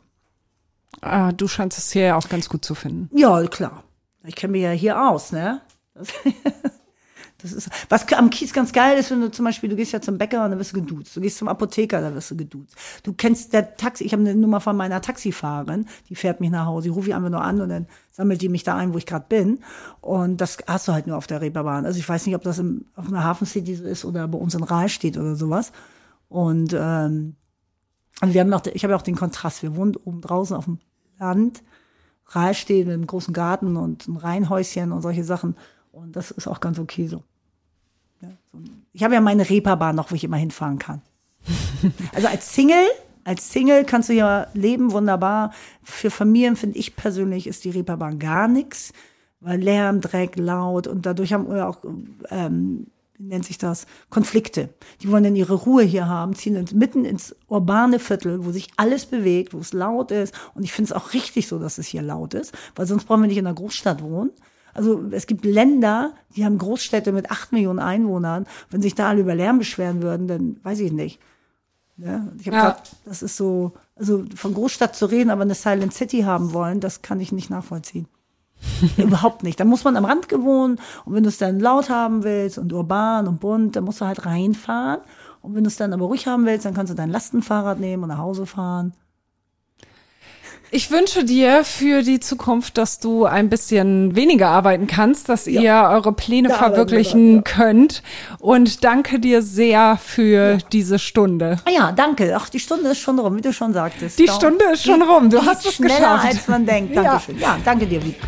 Ah, du scheinst es hier ja auch ganz gut zu finden. Ja, klar. Ich kenne mich ja hier aus, ne? Das, ist, was am Kiez ganz geil ist, wenn du zum Beispiel, du gehst ja zum Bäcker und dann wirst du geduzt. Du gehst zum Apotheker, da wirst du geduzt. Du kennst der Taxi, ich habe eine Nummer von meiner Taxifahrerin, die fährt mich nach Hause. Ich rufe die einfach nur an und dann sammelt die mich da ein, wo ich gerade bin. Und das hast du halt nur auf der Reeperbahn. Also ich weiß nicht, ob das im, auf einer Hafencity so ist oder bei uns in Rahl steht oder sowas. Und ähm, und wir haben noch, ich habe ja auch den Kontrast. Wir wohnen oben draußen auf dem Land, Rahl steht mit einem großen Garten und ein Reihenhäuschen und solche Sachen. Und das ist auch ganz okay so. Ja, so. Ich habe ja meine Reeperbahn noch, wo ich immer hinfahren kann. Also als Single, als Single kannst du ja leben, wunderbar. Für Familien finde ich persönlich ist die Reeperbahn gar nichts, weil Lärm, Dreck, laut und dadurch haben wir auch, ähm, wie nennt sich das, Konflikte. Die wollen dann ihre Ruhe hier haben, ziehen uns mitten ins urbane Viertel, wo sich alles bewegt, wo es laut ist. Und ich finde es auch richtig so, dass es hier laut ist, weil sonst brauchen wir nicht in einer Großstadt wohnen. Also es gibt Länder, die haben Großstädte mit acht Millionen Einwohnern. Wenn sich da alle über Lärm beschweren würden, dann weiß ich nicht. Ja, ich hab Ja. grad, das ist so, also von Großstadt zu reden, aber eine Silent City haben wollen, das kann ich nicht nachvollziehen. Überhaupt nicht. Da muss man am Rand gewohnen und wenn du es dann laut haben willst und urban und bunt, dann musst du halt reinfahren. Und wenn du es dann aber ruhig haben willst, dann kannst du dein Lastenfahrrad nehmen und nach Hause fahren. Ich wünsche dir für die Zukunft, dass du ein bisschen weniger arbeiten kannst, dass ja. ihr eure Pläne da verwirklichen ja. könnt. Und danke dir sehr für ja. diese Stunde. Ah ja, danke. Ach, die Stunde ist schon rum, wie du schon sagtest. Die. Stunde ist schon rum. Du hast es schneller, geschafft. als man denkt. Dankeschön. Ja, danke dir, Wiebke.